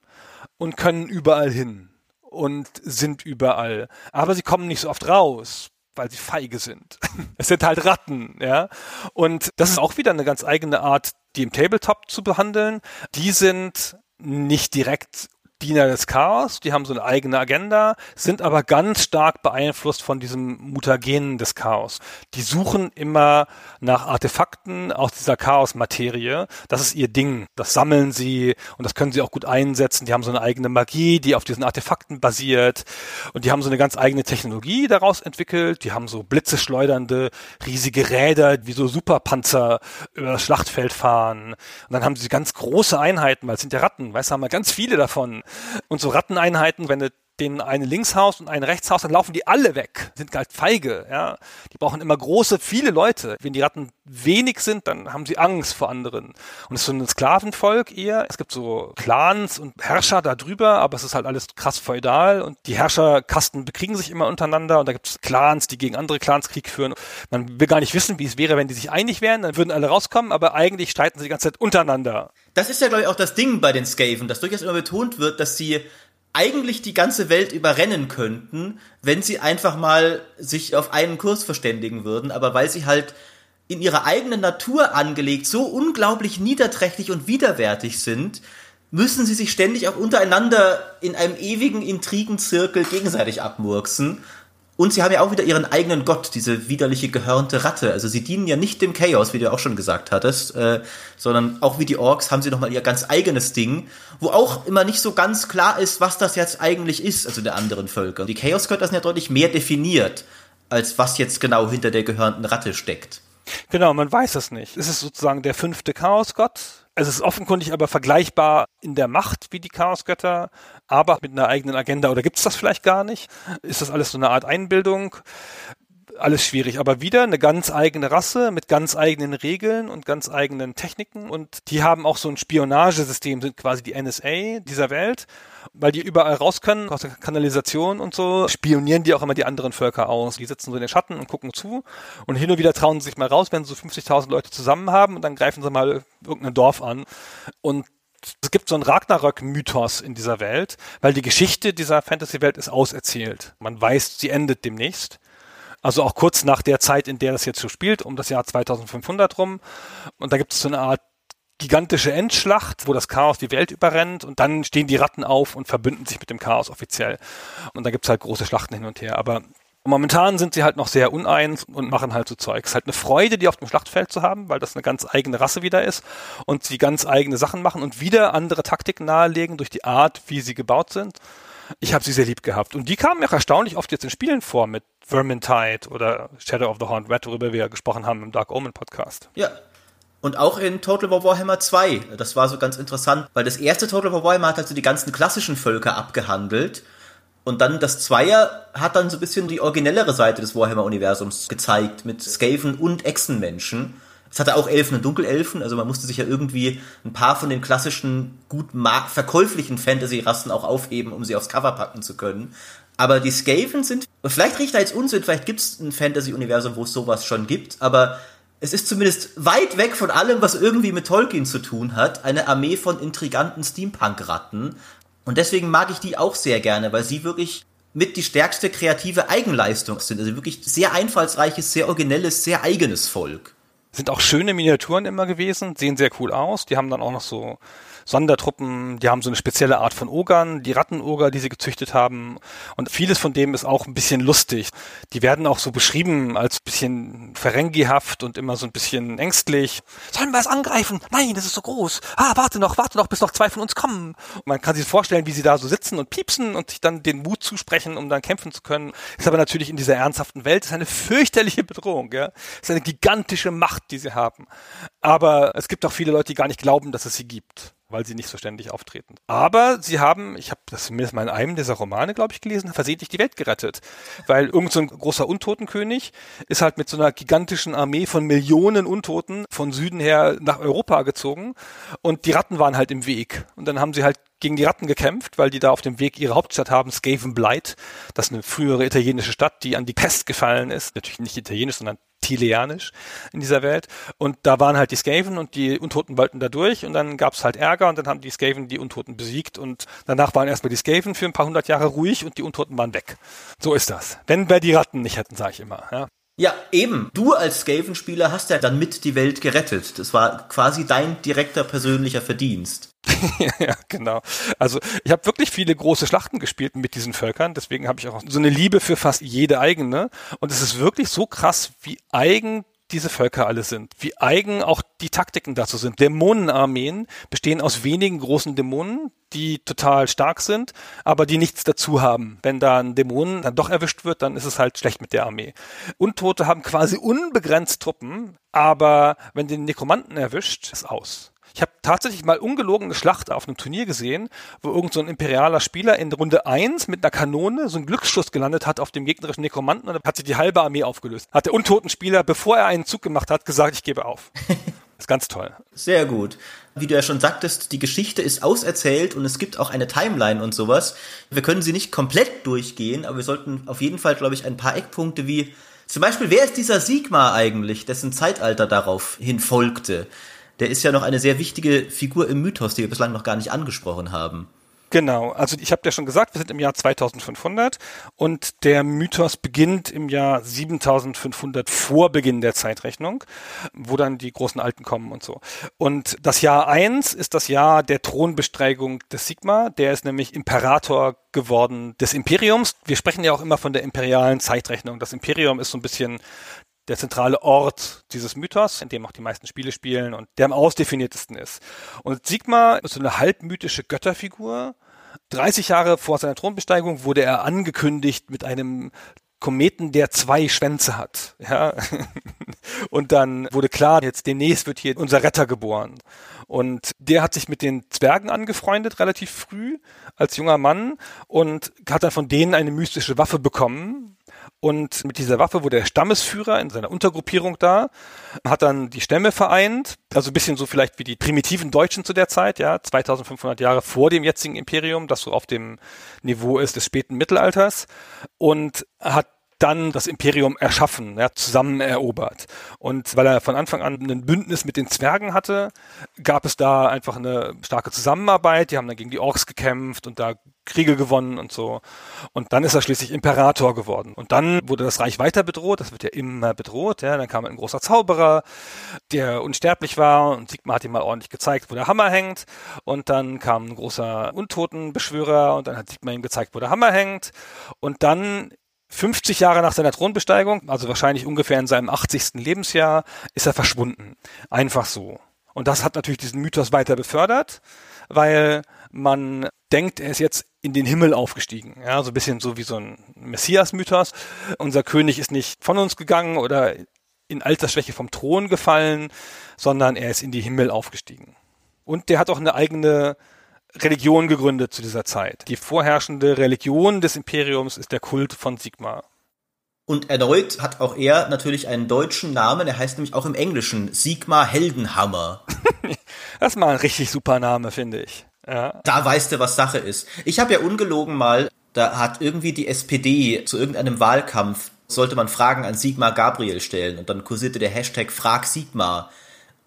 und können überall hin und sind überall. Aber sie kommen nicht so oft raus, weil sie feige sind. [LAUGHS] es sind halt Ratten, ja. Und das ist auch wieder eine ganz eigene Art, die im Tabletop zu behandeln. Die sind nicht direkt Diener des Chaos, die haben so eine eigene Agenda, sind aber ganz stark beeinflusst von diesem Mutagenen des Chaos. Die suchen immer nach Artefakten aus dieser Chaos-Materie. Das ist ihr Ding. Das sammeln sie und das können sie auch gut einsetzen. Die haben so eine eigene Magie, die auf diesen Artefakten basiert und die haben so eine ganz eigene Technologie daraus entwickelt. Die haben so blitzeschleudernde, riesige Räder, wie so Superpanzer über das Schlachtfeld fahren. Und dann haben sie ganz große Einheiten, weil es sind ja Ratten, weißt du, haben wir ganz viele davon. Und so Ratteneinheiten, wenn du den eine links haust und eine rechts haust, dann laufen die alle weg, sind halt feige, ja. Die brauchen immer große, viele Leute. Wenn die Ratten wenig sind, dann haben sie Angst vor anderen. Und es ist so ein Sklavenvolk eher. Es gibt so Clans und Herrscher da drüber, aber es ist halt alles krass feudal und die Herrscherkasten bekriegen sich immer untereinander und da gibt es Clans, die gegen andere Clans Krieg führen. Man will gar nicht wissen, wie es wäre, wenn die sich einig wären, dann würden alle rauskommen, aber eigentlich streiten sie die ganze Zeit untereinander. Das ist ja, glaube ich, auch das Ding bei den Skaven, dass durchaus immer betont wird, dass sie eigentlich die ganze Welt überrennen könnten, wenn sie einfach mal sich auf einen Kurs verständigen würden, aber weil sie halt in ihrer eigenen Natur angelegt so unglaublich niederträchtig und widerwärtig sind, müssen sie sich ständig auch untereinander in einem ewigen Intrigenzirkel gegenseitig abmurksen und sie haben ja auch wieder ihren eigenen Gott, diese widerliche gehörnte Ratte. Also sie dienen ja nicht dem Chaos, wie du auch schon gesagt hattest, äh, sondern auch wie die Orks haben sie nochmal ihr ganz eigenes Ding, wo auch immer nicht so ganz klar ist, was das jetzt eigentlich ist, also der anderen Völker. Die Chaos-Götter sind ja deutlich mehr definiert, als was jetzt genau hinter der gehörnten Ratte steckt. Genau, man weiß es nicht. Es ist sozusagen der fünfte Chaosgott. Es ist offenkundig aber vergleichbar in der Macht wie die Chaosgötter, aber mit einer eigenen Agenda. Oder gibt es das vielleicht gar nicht? Ist das alles so eine Art Einbildung? alles schwierig. Aber wieder eine ganz eigene Rasse mit ganz eigenen Regeln und ganz eigenen Techniken. Und die haben auch so ein Spionagesystem, sind quasi die NSA dieser Welt, weil die überall raus können, aus der Kanalisation und so, spionieren die auch immer die anderen Völker aus. Die sitzen so in den Schatten und gucken zu. Und hin und wieder trauen sie sich mal raus, wenn sie so 50.000 Leute zusammen haben und dann greifen sie mal irgendein Dorf an. Und es gibt so einen Ragnarök-Mythos in dieser Welt, weil die Geschichte dieser Fantasy-Welt ist auserzählt. Man weiß, sie endet demnächst. Also auch kurz nach der Zeit, in der das jetzt so spielt, um das Jahr 2500 rum. Und da gibt es so eine Art gigantische Endschlacht, wo das Chaos die Welt überrennt und dann stehen die Ratten auf und verbünden sich mit dem Chaos offiziell. Und da gibt's halt große Schlachten hin und her. Aber momentan sind sie halt noch sehr uneins und machen halt so Zeugs. Halt eine Freude, die auf dem Schlachtfeld zu haben, weil das eine ganz eigene Rasse wieder ist und sie ganz eigene Sachen machen und wieder andere Taktiken nahelegen durch die Art, wie sie gebaut sind. Ich habe sie sehr lieb gehabt. Und die kamen mir erstaunlich oft jetzt in Spielen vor mit Vermintide oder Shadow of the Horned Red, worüber wir gesprochen haben im Dark Omen Podcast. Ja. Und auch in Total War Warhammer 2. Das war so ganz interessant, weil das erste Total War Warhammer hat also die ganzen klassischen Völker abgehandelt. Und dann das Zweier hat dann so ein bisschen die originellere Seite des Warhammer-Universums gezeigt mit Skaven und Echsenmenschen. Es hatte auch Elfen und Dunkelelfen, also man musste sich ja irgendwie ein paar von den klassischen, gut verkäuflichen Fantasy-Rassen auch aufheben, um sie aufs Cover packen zu können. Aber die Skaven sind, vielleicht riecht da jetzt Unsinn, vielleicht gibt es ein Fantasy-Universum, wo es sowas schon gibt, aber es ist zumindest weit weg von allem, was irgendwie mit Tolkien zu tun hat, eine Armee von intriganten Steampunk-Ratten. Und deswegen mag ich die auch sehr gerne, weil sie wirklich mit die stärkste kreative Eigenleistung sind. Also wirklich sehr einfallsreiches, sehr originelles, sehr eigenes Volk. Sind auch schöne Miniaturen immer gewesen, sehen sehr cool aus. Die haben dann auch noch so Sondertruppen, die haben so eine spezielle Art von Ogern, die Rattenoger, die sie gezüchtet haben. Und vieles von dem ist auch ein bisschen lustig. Die werden auch so beschrieben als bisschen Ferengihaft und immer so ein bisschen ängstlich. Sollen wir es angreifen? Nein, das ist so groß. Ah, warte noch, warte noch, bis noch zwei von uns kommen. Und man kann sich vorstellen, wie sie da so sitzen und piepsen und sich dann den Mut zusprechen, um dann kämpfen zu können. Ist aber natürlich in dieser ernsthaften Welt ist eine fürchterliche Bedrohung. Ja? Ist eine gigantische Macht, die sie haben. Aber es gibt auch viele Leute, die gar nicht glauben, dass es sie gibt weil sie nicht so ständig auftreten. Aber sie haben, ich habe das zumindest mal in einem dieser Romane, glaube ich, gelesen, versehentlich die Welt gerettet. Weil irgend so ein großer Untotenkönig ist halt mit so einer gigantischen Armee von Millionen Untoten von Süden her nach Europa gezogen und die Ratten waren halt im Weg. Und dann haben sie halt gegen die Ratten gekämpft, weil die da auf dem Weg ihre Hauptstadt haben, Skaven Blight. Das ist eine frühere italienische Stadt, die an die Pest gefallen ist. Natürlich nicht italienisch, sondern Tilianisch in dieser Welt. Und da waren halt die Skaven und die Untoten wollten da durch und dann gab es halt Ärger und dann haben die Skaven die Untoten besiegt und danach waren erstmal die Skaven für ein paar hundert Jahre ruhig und die Untoten waren weg. So ist das. Wenn wir die Ratten nicht hätten, sage ich immer. Ja. Ja, eben. Du als Skaven-Spieler hast ja dann mit die Welt gerettet. Das war quasi dein direkter persönlicher Verdienst. [LAUGHS] ja, genau. Also ich habe wirklich viele große Schlachten gespielt mit diesen Völkern, deswegen habe ich auch so eine Liebe für fast jede eigene. Und es ist wirklich so krass, wie eigen diese Völker alle sind, wie eigen auch die Taktiken dazu sind. Dämonenarmeen bestehen aus wenigen großen Dämonen, die total stark sind, aber die nichts dazu haben. Wenn da ein Dämon dann doch erwischt wird, dann ist es halt schlecht mit der Armee. Untote haben quasi unbegrenzt Truppen, aber wenn den Nekromanten erwischt, ist aus. Ich habe tatsächlich mal ungelogen eine Schlacht auf einem Turnier gesehen, wo irgend so ein imperialer Spieler in Runde 1 mit einer Kanone so einen Glücksschuss gelandet hat auf dem gegnerischen Nekromanten und dann hat sich die halbe Armee aufgelöst. Hat der untoten Spieler, bevor er einen Zug gemacht hat, gesagt, ich gebe auf. [LAUGHS] ist ganz toll. Sehr gut. Wie du ja schon sagtest, die Geschichte ist auserzählt und es gibt auch eine Timeline und sowas. Wir können sie nicht komplett durchgehen, aber wir sollten auf jeden Fall, glaube ich, ein paar Eckpunkte wie zum Beispiel, wer ist dieser Sigma eigentlich, dessen Zeitalter darauf hin folgte? Der ist ja noch eine sehr wichtige Figur im Mythos, die wir bislang noch gar nicht angesprochen haben. Genau, also ich habe ja schon gesagt, wir sind im Jahr 2500 und der Mythos beginnt im Jahr 7500 vor Beginn der Zeitrechnung, wo dann die großen Alten kommen und so. Und das Jahr 1 ist das Jahr der Thronbesteigung des Sigma, der ist nämlich Imperator geworden des Imperiums. Wir sprechen ja auch immer von der imperialen Zeitrechnung. Das Imperium ist so ein bisschen der zentrale Ort dieses Mythos, in dem auch die meisten Spiele spielen und der am ausdefiniertesten ist. Und Sigma ist so eine halbmythische Götterfigur. 30 Jahre vor seiner Thronbesteigung wurde er angekündigt mit einem Kometen, der zwei Schwänze hat. Ja? [LAUGHS] Und dann wurde klar, jetzt demnächst wird hier unser Retter geboren. Und der hat sich mit den Zwergen angefreundet, relativ früh, als junger Mann, und hat dann von denen eine mystische Waffe bekommen, Und mit dieser Waffe wurde der Stammesführer in seiner Untergruppierung da, hat dann die Stämme vereint, also ein bisschen so vielleicht wie die primitiven Deutschen zu der Zeit, ja, 2500 Jahre vor dem jetzigen Imperium, das so auf dem Niveau ist des späten Mittelalters. Und hat dann das Imperium erschaffen, ja, zusammen erobert. Und weil er von Anfang an ein Bündnis mit den Zwergen hatte, gab es da einfach eine starke Zusammenarbeit. Die haben dann gegen die Orks gekämpft und da Kriege gewonnen und so. Und dann ist er schließlich Imperator geworden. Und dann wurde das Reich weiter bedroht. Das wird ja immer bedroht. Ja. Dann kam ein großer Zauberer, der unsterblich war. Und Sigmar hat ihm mal ordentlich gezeigt, wo der Hammer hängt. Und dann kam ein großer Untotenbeschwörer. Und dann hat Sigmar ihm gezeigt, wo der Hammer hängt. Und dann 50 Jahre nach seiner Thronbesteigung, also wahrscheinlich ungefähr in seinem 80. Lebensjahr, ist er verschwunden. Einfach so. Und das hat natürlich diesen Mythos weiter befördert, weil man denkt, er ist jetzt in den Himmel aufgestiegen. Ja, so ein bisschen so wie so ein Messias-Mythos. Unser König ist nicht von uns gegangen oder in Altersschwäche vom Thron gefallen, sondern er ist in die Himmel aufgestiegen. Und der hat auch eine eigene Religion gegründet zu dieser Zeit. Die vorherrschende Religion des Imperiums ist der Kult von Sigmar. Und erneut hat auch er natürlich einen deutschen Namen. Er heißt nämlich auch im Englischen Sigmar Heldenhammer. [LAUGHS] das ist mal ein richtig super Name, finde ich. Ja. Da weißt du, was Sache ist. Ich habe ja ungelogen mal, da hat irgendwie die SPD zu irgendeinem Wahlkampf, sollte man Fragen an Sigmar Gabriel stellen und dann kursierte der Hashtag Frag Sigmar.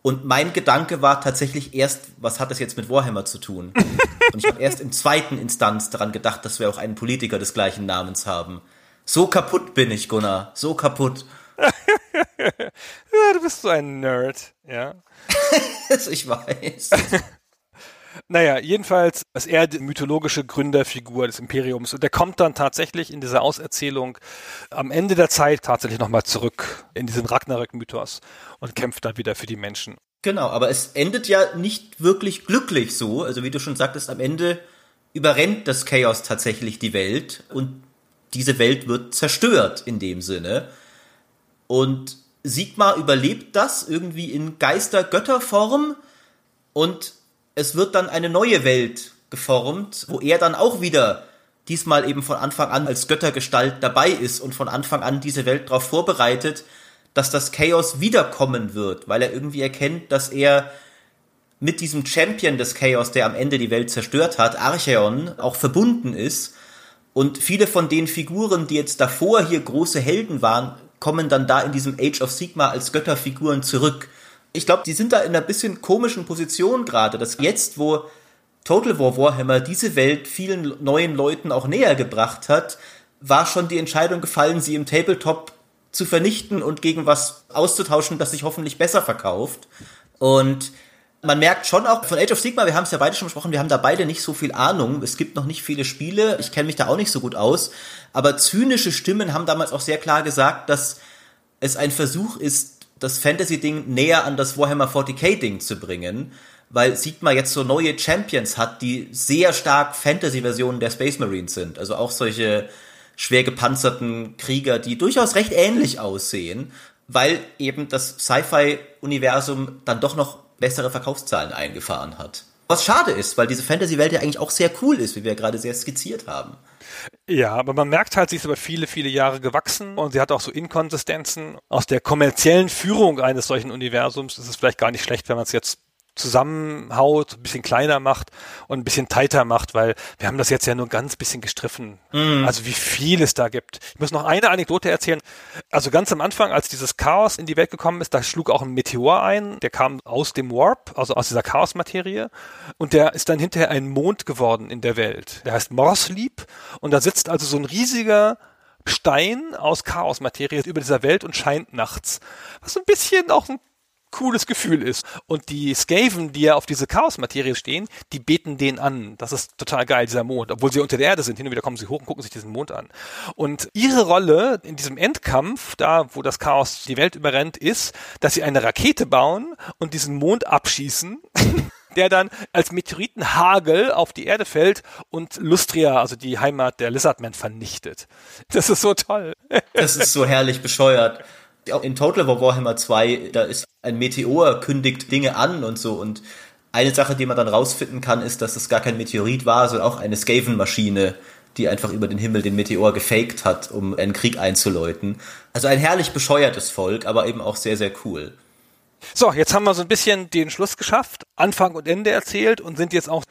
Und mein Gedanke war tatsächlich erst, was hat das jetzt mit Warhammer zu tun? [LAUGHS] Und ich habe erst in zweiten Instanz daran gedacht, dass wir auch einen Politiker des gleichen Namens haben. So kaputt bin ich, Gunnar. So kaputt. [LAUGHS] ja, du bist so ein Nerd, ja. [LAUGHS] ich weiß. Naja, jedenfalls ist er die mythologische Gründerfigur des Imperiums und der kommt dann tatsächlich in dieser Auserzählung am Ende der Zeit tatsächlich nochmal zurück in diesen Ragnarök-Mythos und kämpft dann wieder für die Menschen. Genau, aber es endet ja nicht wirklich glücklich so. Also wie du schon sagtest, am Ende überrennt das Chaos tatsächlich die Welt und diese Welt wird zerstört in dem Sinne. Und Sigmar überlebt das irgendwie in Geister-Götterform und es wird dann eine neue Welt geformt, wo er dann auch wieder diesmal eben von Anfang an als Göttergestalt dabei ist und von Anfang an diese Welt darauf vorbereitet, dass das Chaos wiederkommen wird, weil er irgendwie erkennt, dass er mit diesem Champion des Chaos, der am Ende die Welt zerstört hat, Archeon, auch verbunden ist. Und viele von den Figuren, die jetzt davor hier große Helden waren, kommen dann da in diesem Age of Sigma als Götterfiguren zurück ich glaube, die sind da in einer bisschen komischen Position gerade, dass jetzt, wo Total War Warhammer diese Welt vielen neuen Leuten auch näher gebracht hat, war schon die Entscheidung gefallen, sie im Tabletop zu vernichten und gegen was auszutauschen, das sich hoffentlich besser verkauft. Und man merkt schon auch von Age of Sigma, wir haben es ja beide schon besprochen, wir haben da beide nicht so viel Ahnung. Es gibt noch nicht viele Spiele, ich kenne mich da auch nicht so gut aus. Aber zynische Stimmen haben damals auch sehr klar gesagt, dass es ein Versuch ist, das Fantasy-Ding näher an das Warhammer 40k-Ding zu bringen, weil Sigma jetzt so neue Champions hat, die sehr stark Fantasy-Versionen der Space Marines sind. Also auch solche schwer gepanzerten Krieger, die durchaus recht ähnlich aussehen, weil eben das Sci-Fi-Universum dann doch noch bessere Verkaufszahlen eingefahren hat. Was schade ist, weil diese Fantasy-Welt ja eigentlich auch sehr cool ist, wie wir gerade sehr skizziert haben. Ja, aber man merkt halt, sie ist über viele, viele Jahre gewachsen und sie hat auch so Inkonsistenzen. Aus der kommerziellen Führung eines solchen Universums ist es vielleicht gar nicht schlecht, wenn man es jetzt zusammenhaut, ein bisschen kleiner macht und ein bisschen tighter macht, weil wir haben das jetzt ja nur ganz bisschen gestriffen. Mm. Also wie viel es da gibt. Ich muss noch eine Anekdote erzählen. Also ganz am Anfang, als dieses Chaos in die Welt gekommen ist, da schlug auch ein Meteor ein, der kam aus dem Warp, also aus dieser Chaosmaterie und der ist dann hinterher ein Mond geworden in der Welt. Der heißt Morsleep und da sitzt also so ein riesiger Stein aus Chaosmaterie über dieser Welt und scheint nachts. Was so ein bisschen auch ein cooles Gefühl ist. Und die Skaven, die ja auf diese Chaosmaterie stehen, die beten den an. Das ist total geil, dieser Mond. Obwohl sie unter der Erde sind. Hin und wieder kommen sie hoch und gucken sich diesen Mond an. Und ihre Rolle in diesem Endkampf, da wo das Chaos die Welt überrennt, ist, dass sie eine Rakete bauen und diesen Mond abschießen. [LAUGHS] der dann als Meteoritenhagel auf die Erde fällt und Lustria, also die Heimat der Lizardmen, vernichtet. Das ist so toll. Das ist so herrlich bescheuert in Total War Warhammer 2, da ist ein Meteor, kündigt Dinge an und so. Und eine Sache, die man dann rausfinden kann, ist, dass es gar kein Meteorit war, sondern auch eine Skaven-Maschine, die einfach über den Himmel den Meteor gefaked hat, um einen Krieg einzuläuten. Also ein herrlich bescheuertes Volk, aber eben auch sehr, sehr cool. So, jetzt haben wir so ein bisschen den Schluss geschafft, Anfang und Ende erzählt und sind jetzt auch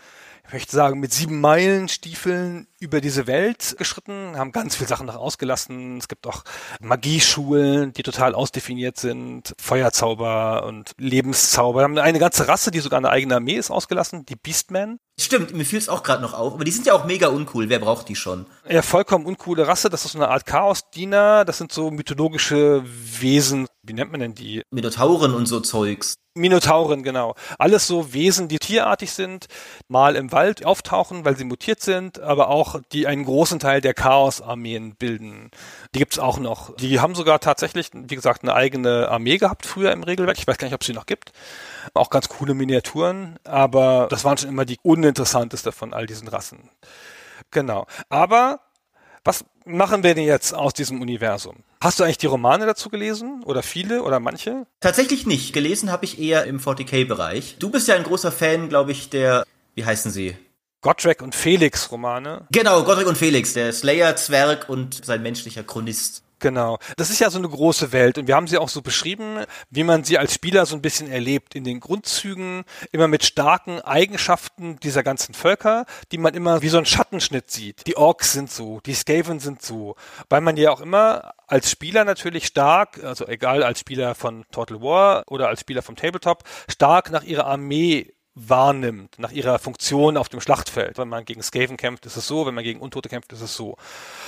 ich möchte sagen, mit sieben Meilen Stiefeln über diese Welt geschritten, haben ganz viele Sachen noch ausgelassen. Es gibt auch Magieschulen, die total ausdefiniert sind, Feuerzauber und Lebenszauber. Wir haben eine ganze Rasse, die sogar eine eigene Armee ist, ausgelassen, die Beastmen. Stimmt, mir fiel es auch gerade noch auf, aber die sind ja auch mega uncool. Wer braucht die schon? Ja, vollkommen uncoole Rasse. Das ist so eine Art Chaos-Diener. Das sind so mythologische Wesen. Wie nennt man denn die? Minotauren und so Zeugs. Minotauren, genau. Alles so Wesen, die tierartig sind, mal im Wald auftauchen, weil sie mutiert sind, aber auch die einen großen Teil der Chaos-Armeen bilden. Die gibt's auch noch. Die haben sogar tatsächlich, wie gesagt, eine eigene Armee gehabt früher im Regelwerk. Ich weiß gar nicht, ob es sie noch gibt. Auch ganz coole Miniaturen, aber das waren schon immer die uninteressanteste von all diesen Rassen. Genau. Aber was machen wir denn jetzt aus diesem Universum? Hast du eigentlich die Romane dazu gelesen? Oder viele oder manche? Tatsächlich nicht. Gelesen habe ich eher im 40k-Bereich. Du bist ja ein großer Fan, glaube ich, der, wie heißen sie? Gotrek und Felix Romane. Genau, Gotrek und Felix, der Slayer-Zwerg und sein menschlicher Chronist. Genau. Das ist ja so eine große Welt und wir haben sie auch so beschrieben, wie man sie als Spieler so ein bisschen erlebt. In den Grundzügen, immer mit starken Eigenschaften dieser ganzen Völker, die man immer wie so einen Schattenschnitt sieht. Die Orks sind so, die Skaven sind so. Weil man ja auch immer als Spieler natürlich stark, also egal als Spieler von Total War oder als Spieler vom Tabletop, stark nach ihrer Armee wahrnimmt, nach ihrer Funktion auf dem Schlachtfeld. Wenn man gegen Skaven kämpft, ist es so, wenn man gegen Untote kämpft, ist es so.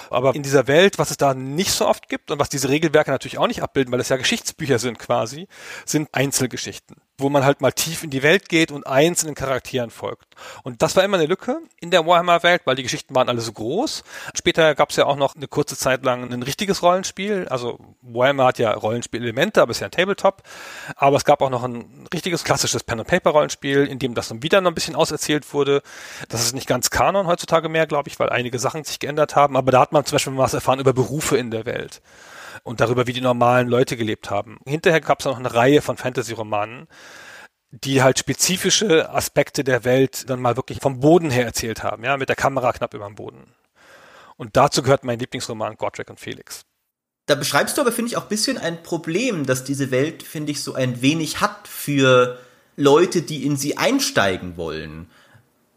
Aber in dieser Welt, was es da nicht so oft gibt und was diese Regelwerke natürlich auch nicht abbilden, weil es ja Geschichtsbücher sind quasi, sind Einzelgeschichten wo man halt mal tief in die Welt geht und einzelnen Charakteren folgt. Und das war immer eine Lücke in der Warhammer-Welt, weil die Geschichten waren alle so groß. Später gab es ja auch noch eine kurze Zeit lang ein richtiges Rollenspiel. Also Warhammer hat ja Rollenspielelemente, aber ist ja ein Tabletop. Aber es gab auch noch ein richtiges klassisches Pen-and-Paper-Rollenspiel, in dem das dann wieder noch ein bisschen auserzählt wurde. Das ist nicht ganz Kanon heutzutage mehr, glaube ich, weil einige Sachen sich geändert haben. Aber da hat man zum Beispiel was erfahren über Berufe in der Welt und darüber, wie die normalen Leute gelebt haben. Hinterher gab es noch eine Reihe von Fantasy-Romanen, die halt spezifische Aspekte der Welt dann mal wirklich vom Boden her erzählt haben, ja, mit der Kamera knapp über dem Boden. Und dazu gehört mein Lieblingsroman Godric und Felix. Da beschreibst du aber, finde ich, auch ein bisschen ein Problem, dass diese Welt, finde ich, so ein wenig hat für Leute, die in sie einsteigen wollen.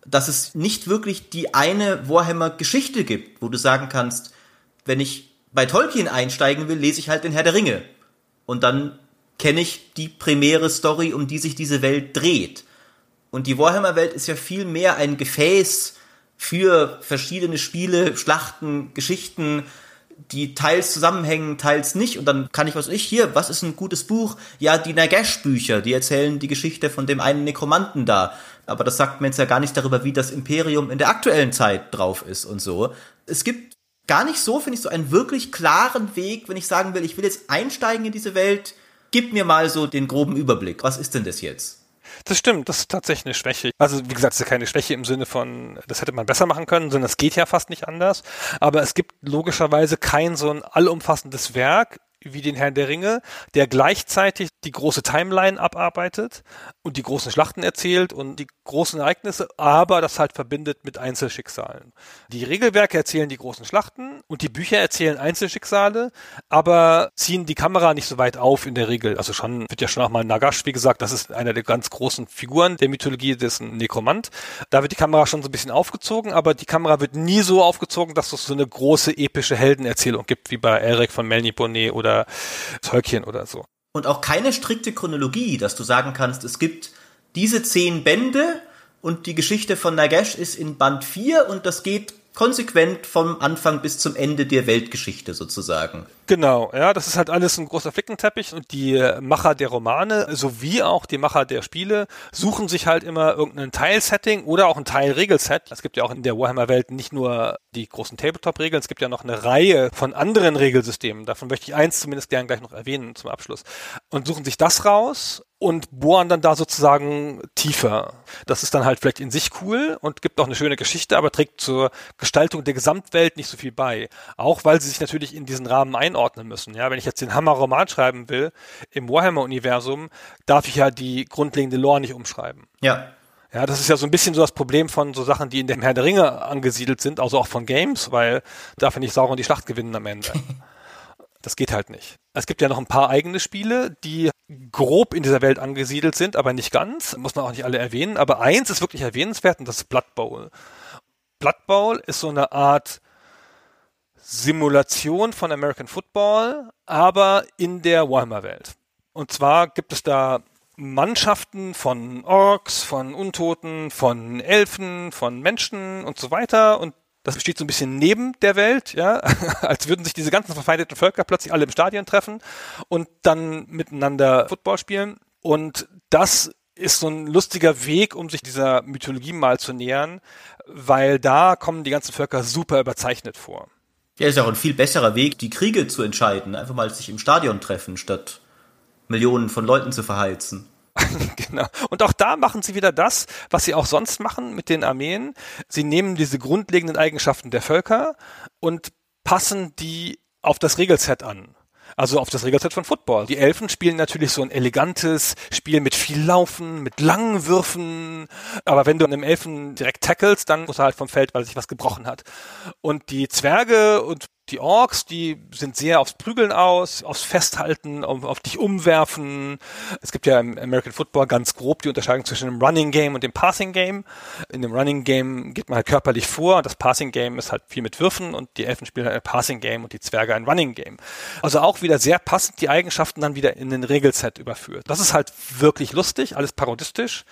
Dass es nicht wirklich die eine Warhammer-Geschichte gibt, wo du sagen kannst, wenn ich bei Tolkien einsteigen will, lese ich halt den Herr der Ringe. Und dann kenne ich die primäre Story, um die sich diese Welt dreht. Und die Warhammer-Welt ist ja viel mehr ein Gefäß für verschiedene Spiele, Schlachten, Geschichten, die teils zusammenhängen, teils nicht. Und dann kann ich, was ich hier, was ist ein gutes Buch? Ja, die Nagash-Bücher, die erzählen die Geschichte von dem einen Nekromanten da. Aber das sagt mir jetzt ja gar nichts darüber, wie das Imperium in der aktuellen Zeit drauf ist und so. Es gibt gar nicht so, finde ich, so einen wirklich klaren Weg, wenn ich sagen will, ich will jetzt einsteigen in diese Welt. Gib mir mal so den groben Überblick. Was ist denn das jetzt? Das stimmt, das ist tatsächlich eine Schwäche. Also wie gesagt, es ist keine Schwäche im Sinne von, das hätte man besser machen können, sondern es geht ja fast nicht anders. Aber es gibt logischerweise kein so ein allumfassendes Werk wie den Herrn der Ringe, der gleichzeitig die große Timeline abarbeitet und die großen Schlachten erzählt und die großen Ereignisse, aber das halt verbindet mit Einzelschicksalen. Die Regelwerke erzählen die großen Schlachten und die Bücher erzählen Einzelschicksale, aber ziehen die Kamera nicht so weit auf in der Regel. Also schon wird ja schon auch mal Nagash, wie gesagt, das ist einer der ganz großen Figuren der Mythologie des Nekromant. Da wird die Kamera schon so ein bisschen aufgezogen, aber die Kamera wird nie so aufgezogen, dass es so eine große epische Heldenerzählung gibt, wie bei Elric von Melniboné oder Tolkien oder so. Und auch keine strikte Chronologie, dass du sagen kannst, es gibt diese zehn Bände und die Geschichte von Nagash ist in Band 4 und das geht konsequent vom Anfang bis zum Ende der Weltgeschichte sozusagen. Genau, ja, das ist halt alles ein großer Flickenteppich und die Macher der Romane sowie auch die Macher der Spiele suchen sich halt immer irgendein Teilsetting oder auch ein Teilregelset. Es gibt ja auch in der Warhammer-Welt nicht nur die großen Tabletop-Regeln, es gibt ja noch eine Reihe von anderen Regelsystemen. Davon möchte ich eins zumindest gern gleich noch erwähnen zum Abschluss. Und suchen sich das raus und bohren dann da sozusagen tiefer. Das ist dann halt vielleicht in sich cool und gibt auch eine schöne Geschichte, aber trägt zur Gestaltung der Gesamtwelt nicht so viel bei. Auch weil sie sich natürlich in diesen Rahmen einordnen müssen. Ja, wenn ich jetzt den Hammer-Roman schreiben will im Warhammer-Universum, darf ich ja die grundlegende Lore nicht umschreiben. Ja. Ja, das ist ja so ein bisschen so das Problem von so Sachen, die in dem Herr der Ringe angesiedelt sind, also auch von Games, weil darf ja nicht Sauron die Schlacht gewinnen am Ende. [LAUGHS] Das geht halt nicht. Es gibt ja noch ein paar eigene Spiele, die grob in dieser Welt angesiedelt sind, aber nicht ganz. Muss man auch nicht alle erwähnen. Aber eins ist wirklich erwähnenswert und das ist Blood Bowl. Blood Bowl ist so eine Art Simulation von American Football, aber in der Warhammer-Welt. Und zwar gibt es da Mannschaften von Orks, von Untoten, von Elfen, von Menschen und so weiter. Und das steht so ein bisschen neben der Welt, ja, [LAUGHS] als würden sich diese ganzen verfeindeten Völker plötzlich alle im Stadion treffen und dann miteinander Football spielen. Und das ist so ein lustiger Weg, um sich dieser Mythologie mal zu nähern, weil da kommen die ganzen Völker super überzeichnet vor. Ja, ist auch ein viel besserer Weg, die Kriege zu entscheiden. Einfach mal sich im Stadion treffen, statt Millionen von Leuten zu verheizen. [LAUGHS] genau. Und auch da machen sie wieder das, was sie auch sonst machen mit den Armeen. Sie nehmen diese grundlegenden Eigenschaften der Völker und passen die auf das Regelset an. Also auf das Regelset von Football. Die Elfen spielen natürlich so ein elegantes Spiel mit viel Laufen, mit langen Würfen. Aber wenn du einem Elfen direkt tackelst, dann muss er halt vom Feld, weil sich was gebrochen hat. Und die Zwerge und die Orks, die sind sehr aufs Prügeln aus, aufs Festhalten, auf, auf, dich umwerfen. Es gibt ja im American Football ganz grob die Unterscheidung zwischen dem Running Game und dem Passing Game. In dem Running Game geht man halt körperlich vor und das Passing Game ist halt viel mit Würfen und die Elfen spielen halt ein Passing Game und die Zwerge ein Running Game. Also auch wieder sehr passend die Eigenschaften dann wieder in den Regelset überführt. Das ist halt wirklich lustig, alles parodistisch.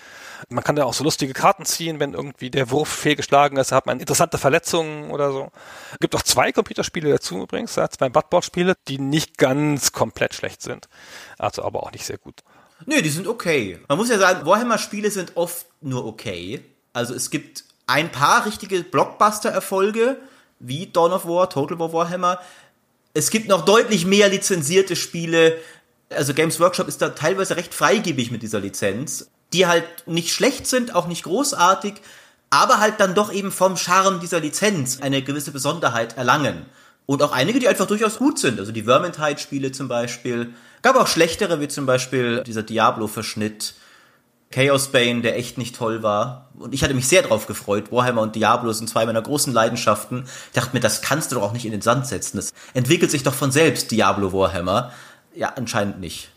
Man kann da auch so lustige Karten ziehen, wenn irgendwie der Wurf fehlgeschlagen ist, hat man interessante Verletzungen oder so. Es gibt auch zwei Computerspiele dazu übrigens, zwei Buttboard-Spiele, die nicht ganz komplett schlecht sind. Also aber auch nicht sehr gut. Nö, die sind okay. Man muss ja sagen, Warhammer-Spiele sind oft nur okay. Also es gibt ein paar richtige Blockbuster-Erfolge, wie Dawn of War, Total War Warhammer. Es gibt noch deutlich mehr lizenzierte Spiele. Also Games Workshop ist da teilweise recht freigebig mit dieser Lizenz die halt nicht schlecht sind, auch nicht großartig, aber halt dann doch eben vom Charme dieser Lizenz eine gewisse Besonderheit erlangen. Und auch einige, die einfach durchaus gut sind. Also die Vermintide-Spiele zum Beispiel. Gab auch schlechtere, wie zum Beispiel dieser Diablo-Verschnitt. Chaos Bane, der echt nicht toll war. Und ich hatte mich sehr drauf gefreut. Warhammer und Diablo sind zwei meiner großen Leidenschaften. Ich dachte mir, das kannst du doch auch nicht in den Sand setzen. Das entwickelt sich doch von selbst, Diablo Warhammer. Ja, anscheinend nicht.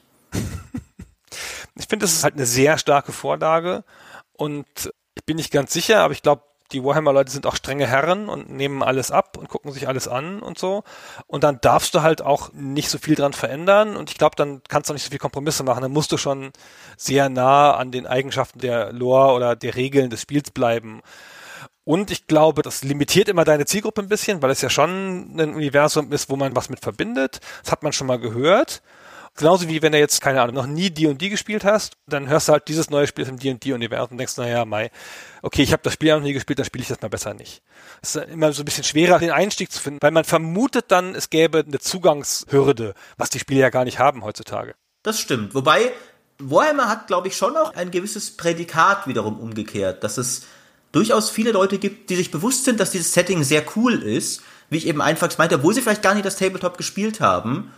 Ich finde, das ist halt eine sehr starke Vorlage und ich bin nicht ganz sicher, aber ich glaube, die Warhammer-Leute sind auch strenge Herren und nehmen alles ab und gucken sich alles an und so. Und dann darfst du halt auch nicht so viel dran verändern. Und ich glaube, dann kannst du auch nicht so viel Kompromisse machen. Dann musst du schon sehr nah an den Eigenschaften der Lore oder der Regeln des Spiels bleiben. Und ich glaube, das limitiert immer deine Zielgruppe ein bisschen, weil es ja schon ein Universum ist, wo man was mit verbindet. Das hat man schon mal gehört. Genauso wie wenn du jetzt, keine Ahnung, noch nie D&D gespielt hast, dann hörst du halt dieses neue Spiel im D&D-Universum und denkst, naja, Mai, okay, ich habe das Spiel noch nie gespielt, dann spiele ich das mal besser nicht. Es ist immer so ein bisschen schwerer, den Einstieg zu finden, weil man vermutet dann, es gäbe eine Zugangshürde, was die Spiele ja gar nicht haben heutzutage. Das stimmt. Wobei, Warhammer hat, glaube ich, schon auch ein gewisses Prädikat wiederum umgekehrt, dass es durchaus viele Leute gibt, die sich bewusst sind, dass dieses Setting sehr cool ist, wie ich eben einfach meinte, obwohl sie vielleicht gar nicht das Tabletop gespielt haben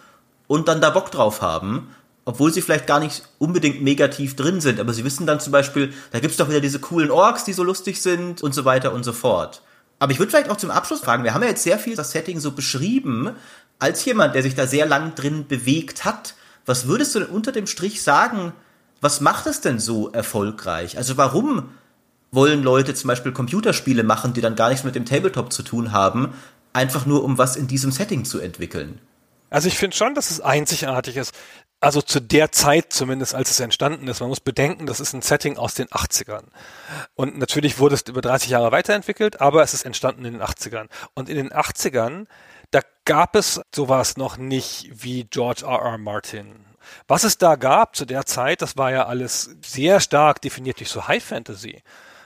und dann da Bock drauf haben, obwohl sie vielleicht gar nicht unbedingt negativ drin sind, aber sie wissen dann zum Beispiel, da gibt's doch wieder diese coolen Orks, die so lustig sind und so weiter und so fort. Aber ich würde vielleicht auch zum Abschluss fragen, wir haben ja jetzt sehr viel das Setting so beschrieben, als jemand, der sich da sehr lang drin bewegt hat, was würdest du denn unter dem Strich sagen, was macht es denn so erfolgreich? Also warum wollen Leute zum Beispiel Computerspiele machen, die dann gar nichts mit dem Tabletop zu tun haben, einfach nur um was in diesem Setting zu entwickeln? Also ich finde schon, dass es einzigartig ist. Also zu der Zeit zumindest, als es entstanden ist. Man muss bedenken, das ist ein Setting aus den 80ern. Und natürlich wurde es über 30 Jahre weiterentwickelt, aber es ist entstanden in den 80ern. Und in den 80ern, da gab es sowas noch nicht wie George R. R. Martin. Was es da gab zu der Zeit, das war ja alles sehr stark definiert durch so High Fantasy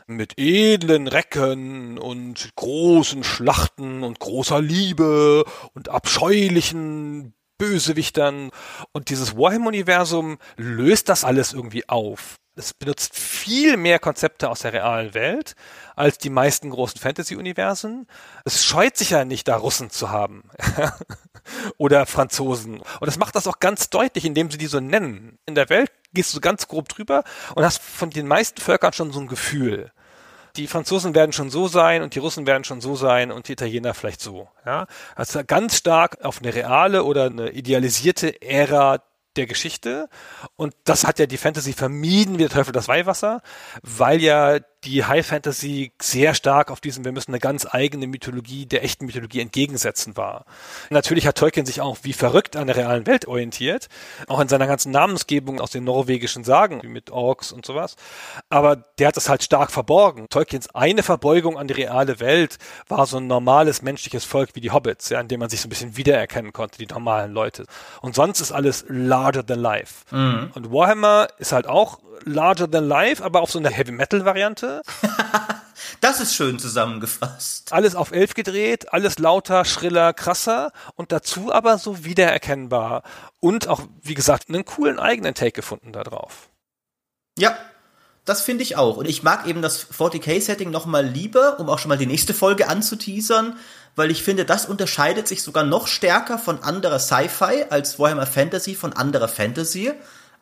mit edlen Recken und großen Schlachten und großer Liebe und abscheulichen Bösewichtern. Und dieses Warhammer-Universum löst das alles irgendwie auf. Es benutzt viel mehr Konzepte aus der realen Welt als die meisten großen Fantasy-Universen. Es scheut sich ja nicht, da Russen zu haben. [LAUGHS] Oder Franzosen. Und es macht das auch ganz deutlich, indem sie die so nennen. In der Welt gehst du ganz grob drüber und hast von den meisten Völkern schon so ein Gefühl die Franzosen werden schon so sein und die Russen werden schon so sein und die Italiener vielleicht so. Ja? Also ganz stark auf eine reale oder eine idealisierte Ära der Geschichte. Und das hat ja die Fantasy vermieden wie der Teufel das Weihwasser, weil ja die High Fantasy sehr stark auf diesem, wir müssen eine ganz eigene Mythologie der echten Mythologie entgegensetzen war. Natürlich hat Tolkien sich auch wie verrückt an der realen Welt orientiert, auch in seiner ganzen Namensgebung aus den norwegischen Sagen, wie mit Orks und sowas. Aber der hat das halt stark verborgen. Tolkiens eine Verbeugung an die reale Welt war so ein normales menschliches Volk wie die Hobbits, ja, in dem man sich so ein bisschen wiedererkennen konnte, die normalen Leute. Und sonst ist alles larger than life. Mhm. Und Warhammer ist halt auch larger than life, aber auf so eine Heavy Metal Variante. [LAUGHS] das ist schön zusammengefasst. Alles auf elf gedreht, alles lauter, schriller, krasser und dazu aber so wiedererkennbar und auch, wie gesagt, einen coolen eigenen Take gefunden da drauf. Ja, das finde ich auch. Und ich mag eben das 40k-Setting noch mal lieber, um auch schon mal die nächste Folge anzuteasern, weil ich finde, das unterscheidet sich sogar noch stärker von anderer Sci-Fi als Warhammer Fantasy von anderer Fantasy.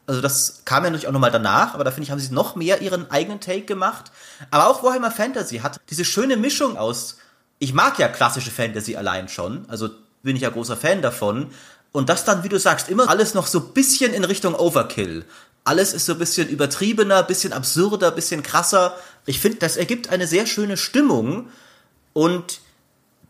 Also das kam ja natürlich auch nochmal danach, aber da finde ich, haben sie noch mehr ihren eigenen Take gemacht. Aber auch Warhammer Fantasy hat diese schöne Mischung aus, ich mag ja klassische Fantasy allein schon, also bin ich ja großer Fan davon. Und das dann, wie du sagst, immer alles noch so bisschen in Richtung Overkill. Alles ist so ein bisschen übertriebener, bisschen absurder, bisschen krasser. Ich finde, das ergibt eine sehr schöne Stimmung. Und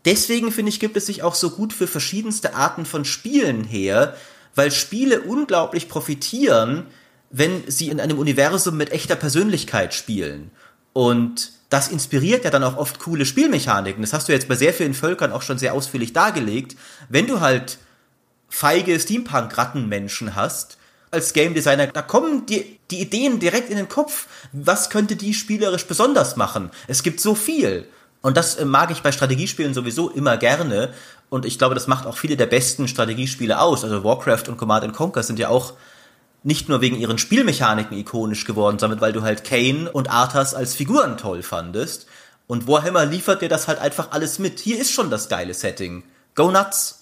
deswegen finde ich, gibt es sich auch so gut für verschiedenste Arten von Spielen her, weil Spiele unglaublich profitieren, wenn sie in einem Universum mit echter Persönlichkeit spielen. Und das inspiriert ja dann auch oft coole Spielmechaniken. Das hast du jetzt bei sehr vielen Völkern auch schon sehr ausführlich dargelegt. Wenn du halt feige Steampunk-Rattenmenschen hast, als Game Designer, da kommen die, die Ideen direkt in den Kopf. Was könnte die spielerisch besonders machen? Es gibt so viel. Und das äh, mag ich bei Strategiespielen sowieso immer gerne. Und ich glaube, das macht auch viele der besten Strategiespiele aus. Also Warcraft und Command Conquer sind ja auch nicht nur wegen ihren Spielmechaniken ikonisch geworden, sondern weil du halt Kane und Arthas als Figuren toll fandest. Und Warhammer liefert dir das halt einfach alles mit. Hier ist schon das geile Setting. Go nuts!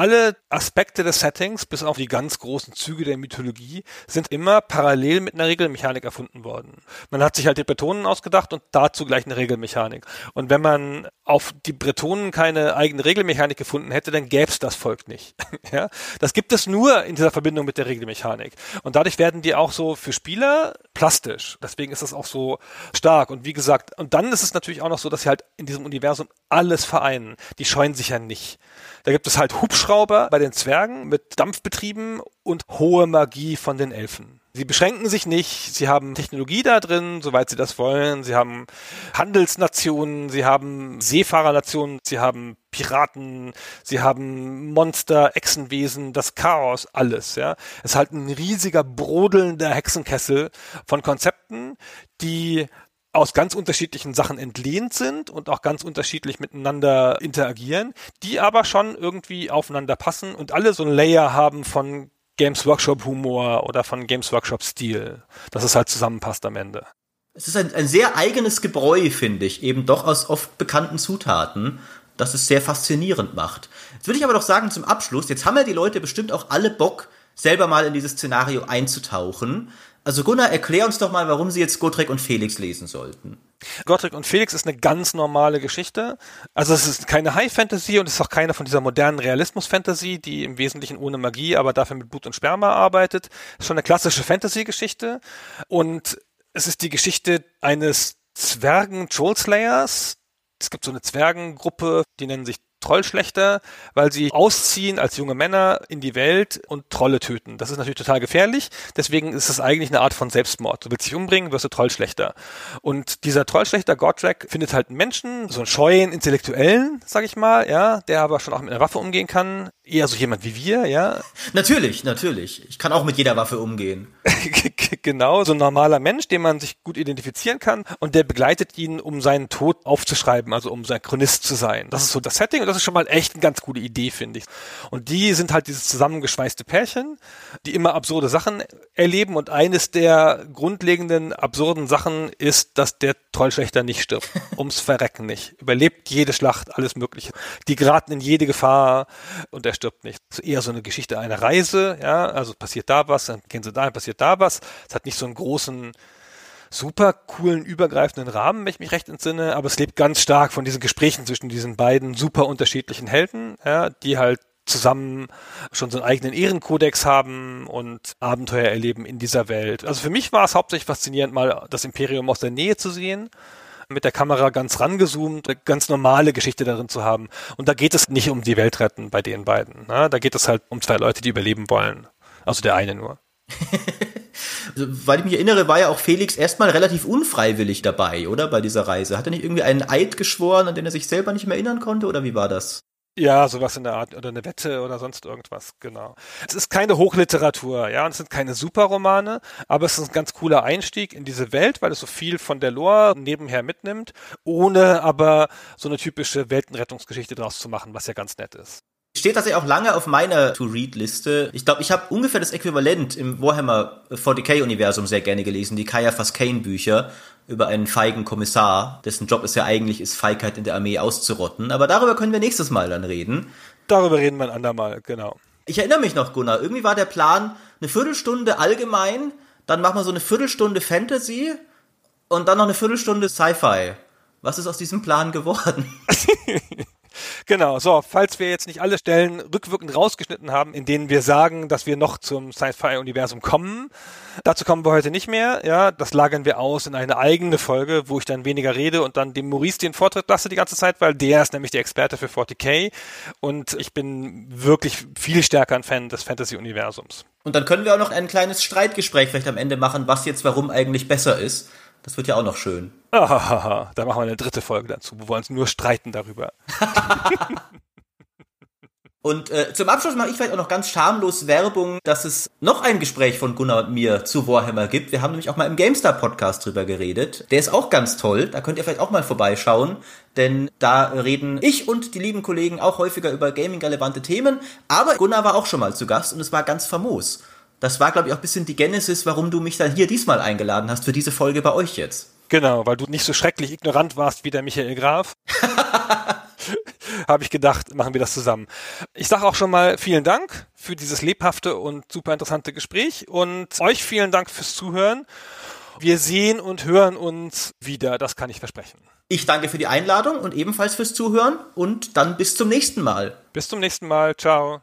Alle Aspekte des Settings, bis auf die ganz großen Züge der Mythologie, sind immer parallel mit einer Regelmechanik erfunden worden. Man hat sich halt die Bretonen ausgedacht und dazu gleich eine Regelmechanik. Und wenn man auf die Bretonen keine eigene Regelmechanik gefunden hätte, dann gäbe es das Volk nicht. [LAUGHS] ja? Das gibt es nur in dieser Verbindung mit der Regelmechanik. Und dadurch werden die auch so für Spieler plastisch. Deswegen ist das auch so stark. Und wie gesagt, und dann ist es natürlich auch noch so, dass sie halt in diesem Universum alles vereinen. Die scheuen sich ja nicht. Da gibt es halt Hubschrauber bei den Zwergen mit Dampfbetrieben und hohe Magie von den Elfen. Sie beschränken sich nicht, sie haben Technologie da drin, soweit sie das wollen, sie haben Handelsnationen, sie haben Seefahrernationen, sie haben Piraten, sie haben Monster, Echsenwesen, das Chaos, alles, ja. Es ist halt ein riesiger brodelnder Hexenkessel von Konzepten, die aus ganz unterschiedlichen Sachen entlehnt sind und auch ganz unterschiedlich miteinander interagieren, die aber schon irgendwie aufeinander passen und alle so ein Layer haben von Games Workshop Humor oder von Games Workshop Stil, dass es halt zusammenpasst am Ende. Es ist ein, ein sehr eigenes Gebräu, finde ich, eben doch aus oft bekannten Zutaten, das es sehr faszinierend macht. Jetzt würde ich aber doch sagen zum Abschluss, jetzt haben ja die Leute bestimmt auch alle Bock, selber mal in dieses Szenario einzutauchen. Also Gunnar, erklär uns doch mal, warum Sie jetzt Gotrek und Felix lesen sollten. Gotrek und Felix ist eine ganz normale Geschichte. Also es ist keine High Fantasy und es ist auch keine von dieser modernen Realismus Fantasy, die im Wesentlichen ohne Magie, aber dafür mit Blut und Sperma arbeitet. Es ist schon eine klassische Fantasy Geschichte und es ist die Geschichte eines Zwergen Troll Slayers. Es gibt so eine Zwergengruppe, die nennen sich Trollschlechter, weil sie ausziehen als junge Männer in die Welt und Trolle töten. Das ist natürlich total gefährlich. Deswegen ist es eigentlich eine Art von Selbstmord. Du willst dich umbringen, wirst du Trollschlechter. Und dieser Trollschlechter, Godrak, findet halt einen Menschen, so einen scheuen Intellektuellen, sag ich mal, ja, der aber schon auch mit einer Waffe umgehen kann. Eher so jemand wie wir, ja. [LAUGHS] Natürlich, natürlich. Ich kann auch mit jeder Waffe umgehen. [LAUGHS] genau, so ein normaler Mensch, den man sich gut identifizieren kann und der begleitet ihn, um seinen Tod aufzuschreiben, also um sein Chronist zu sein. Das ist so das Setting Das ist schon mal echt eine ganz coole Idee, finde ich. Und die sind halt dieses zusammengeschweißte Pärchen, die immer absurde Sachen erleben. Und eines der grundlegenden absurden Sachen ist, dass der Trollschlechter nicht stirbt. [LAUGHS] Ums Verrecken nicht. Überlebt jede Schlacht, alles Mögliche. Die geraten in jede Gefahr und er stirbt nicht. Das ist eher so eine Geschichte einer Reise, ja. Also passiert da was, dann gehen sie dahin, passiert da was. Es hat nicht so einen großen super coolen, übergreifenden Rahmen, wenn ich mich recht entsinne, aber es lebt ganz stark von diesen Gesprächen zwischen diesen beiden super unterschiedlichen Helden, ja, die halt zusammen schon so einen eigenen Ehrenkodex haben und Abenteuer erleben in dieser Welt. Also für mich war es hauptsächlich faszinierend, mal das Imperium aus der Nähe zu sehen mit der Kamera ganz rangezoomt, eine ganz normale Geschichte darin zu haben. Und da geht es nicht um die Welt retten bei den beiden. Ne? Da geht es halt um zwei Leute, die überleben wollen. Also der eine nur. [LAUGHS] Also, weil ich mich erinnere, war ja auch Felix erstmal relativ unfreiwillig dabei, oder? Bei dieser Reise. Hat er nicht irgendwie einen Eid geschworen, an den er sich selber nicht mehr erinnern konnte, oder wie war das? Ja, sowas in der Art, oder eine Wette oder sonst irgendwas, genau. Es ist keine Hochliteratur, ja, und es sind keine Superromane, aber es ist ein ganz cooler Einstieg in diese Welt, weil es so viel von der Lore nebenher mitnimmt, ohne aber so eine typische Weltenrettungsgeschichte draus zu machen, was ja ganz nett ist. Steht tatsächlich auch lange auf meiner To-Read-Liste. Ich glaube, ich habe ungefähr das Äquivalent im Warhammer 40k-Universum sehr gerne gelesen, die Kaya Faskane-Bücher über einen feigen Kommissar, dessen Job es ja eigentlich ist, Feigheit in der Armee auszurotten. Aber darüber können wir nächstes Mal dann reden. Darüber reden wir ein andermal, genau. Ich erinnere mich noch, Gunnar, irgendwie war der Plan eine Viertelstunde allgemein, dann machen wir so eine Viertelstunde Fantasy und dann noch eine Viertelstunde Sci-Fi. Was ist aus diesem Plan geworden? [LAUGHS] Genau, so, falls wir jetzt nicht alle Stellen rückwirkend rausgeschnitten haben, in denen wir sagen, dass wir noch zum Sci-Fi-Universum kommen, dazu kommen wir heute nicht mehr, ja, das lagern wir aus in eine eigene Folge, wo ich dann weniger rede und dann dem Maurice den Vortritt lasse die ganze Zeit, weil der ist nämlich der Experte für 40k und ich bin wirklich viel stärker ein Fan des Fantasy-Universums. Und dann können wir auch noch ein kleines Streitgespräch vielleicht am Ende machen, was jetzt warum eigentlich besser ist. Das wird ja auch noch schön. Ah, [LAUGHS] da machen wir eine dritte Folge dazu. Wir wollen uns nur streiten darüber. [LAUGHS] Und äh, zum Abschluss mache ich vielleicht auch noch ganz schamlos Werbung, dass es noch ein Gespräch von Gunnar und mir zu Warhammer gibt. Wir haben nämlich auch mal im GameStar Podcast drüber geredet. Der ist auch ganz toll. Da könnt ihr vielleicht auch mal vorbeischauen, denn da reden ich und die lieben Kollegen auch häufiger über gaming-relevante Themen. Aber Gunnar war auch schon mal zu Gast und es war ganz famos. Das war, glaube ich, auch ein bisschen die Genesis, warum du mich dann hier diesmal eingeladen hast für diese Folge bei euch jetzt. Genau, weil du nicht so schrecklich ignorant warst wie der Michael Graf. [LAUGHS] habe ich gedacht, machen wir das zusammen. Ich sage auch schon mal vielen Dank für dieses lebhafte und super interessante Gespräch und euch vielen Dank fürs Zuhören. Wir sehen und hören uns wieder, das kann ich versprechen. Ich danke für die Einladung und ebenfalls fürs Zuhören und dann bis zum nächsten Mal. Bis zum nächsten Mal, ciao.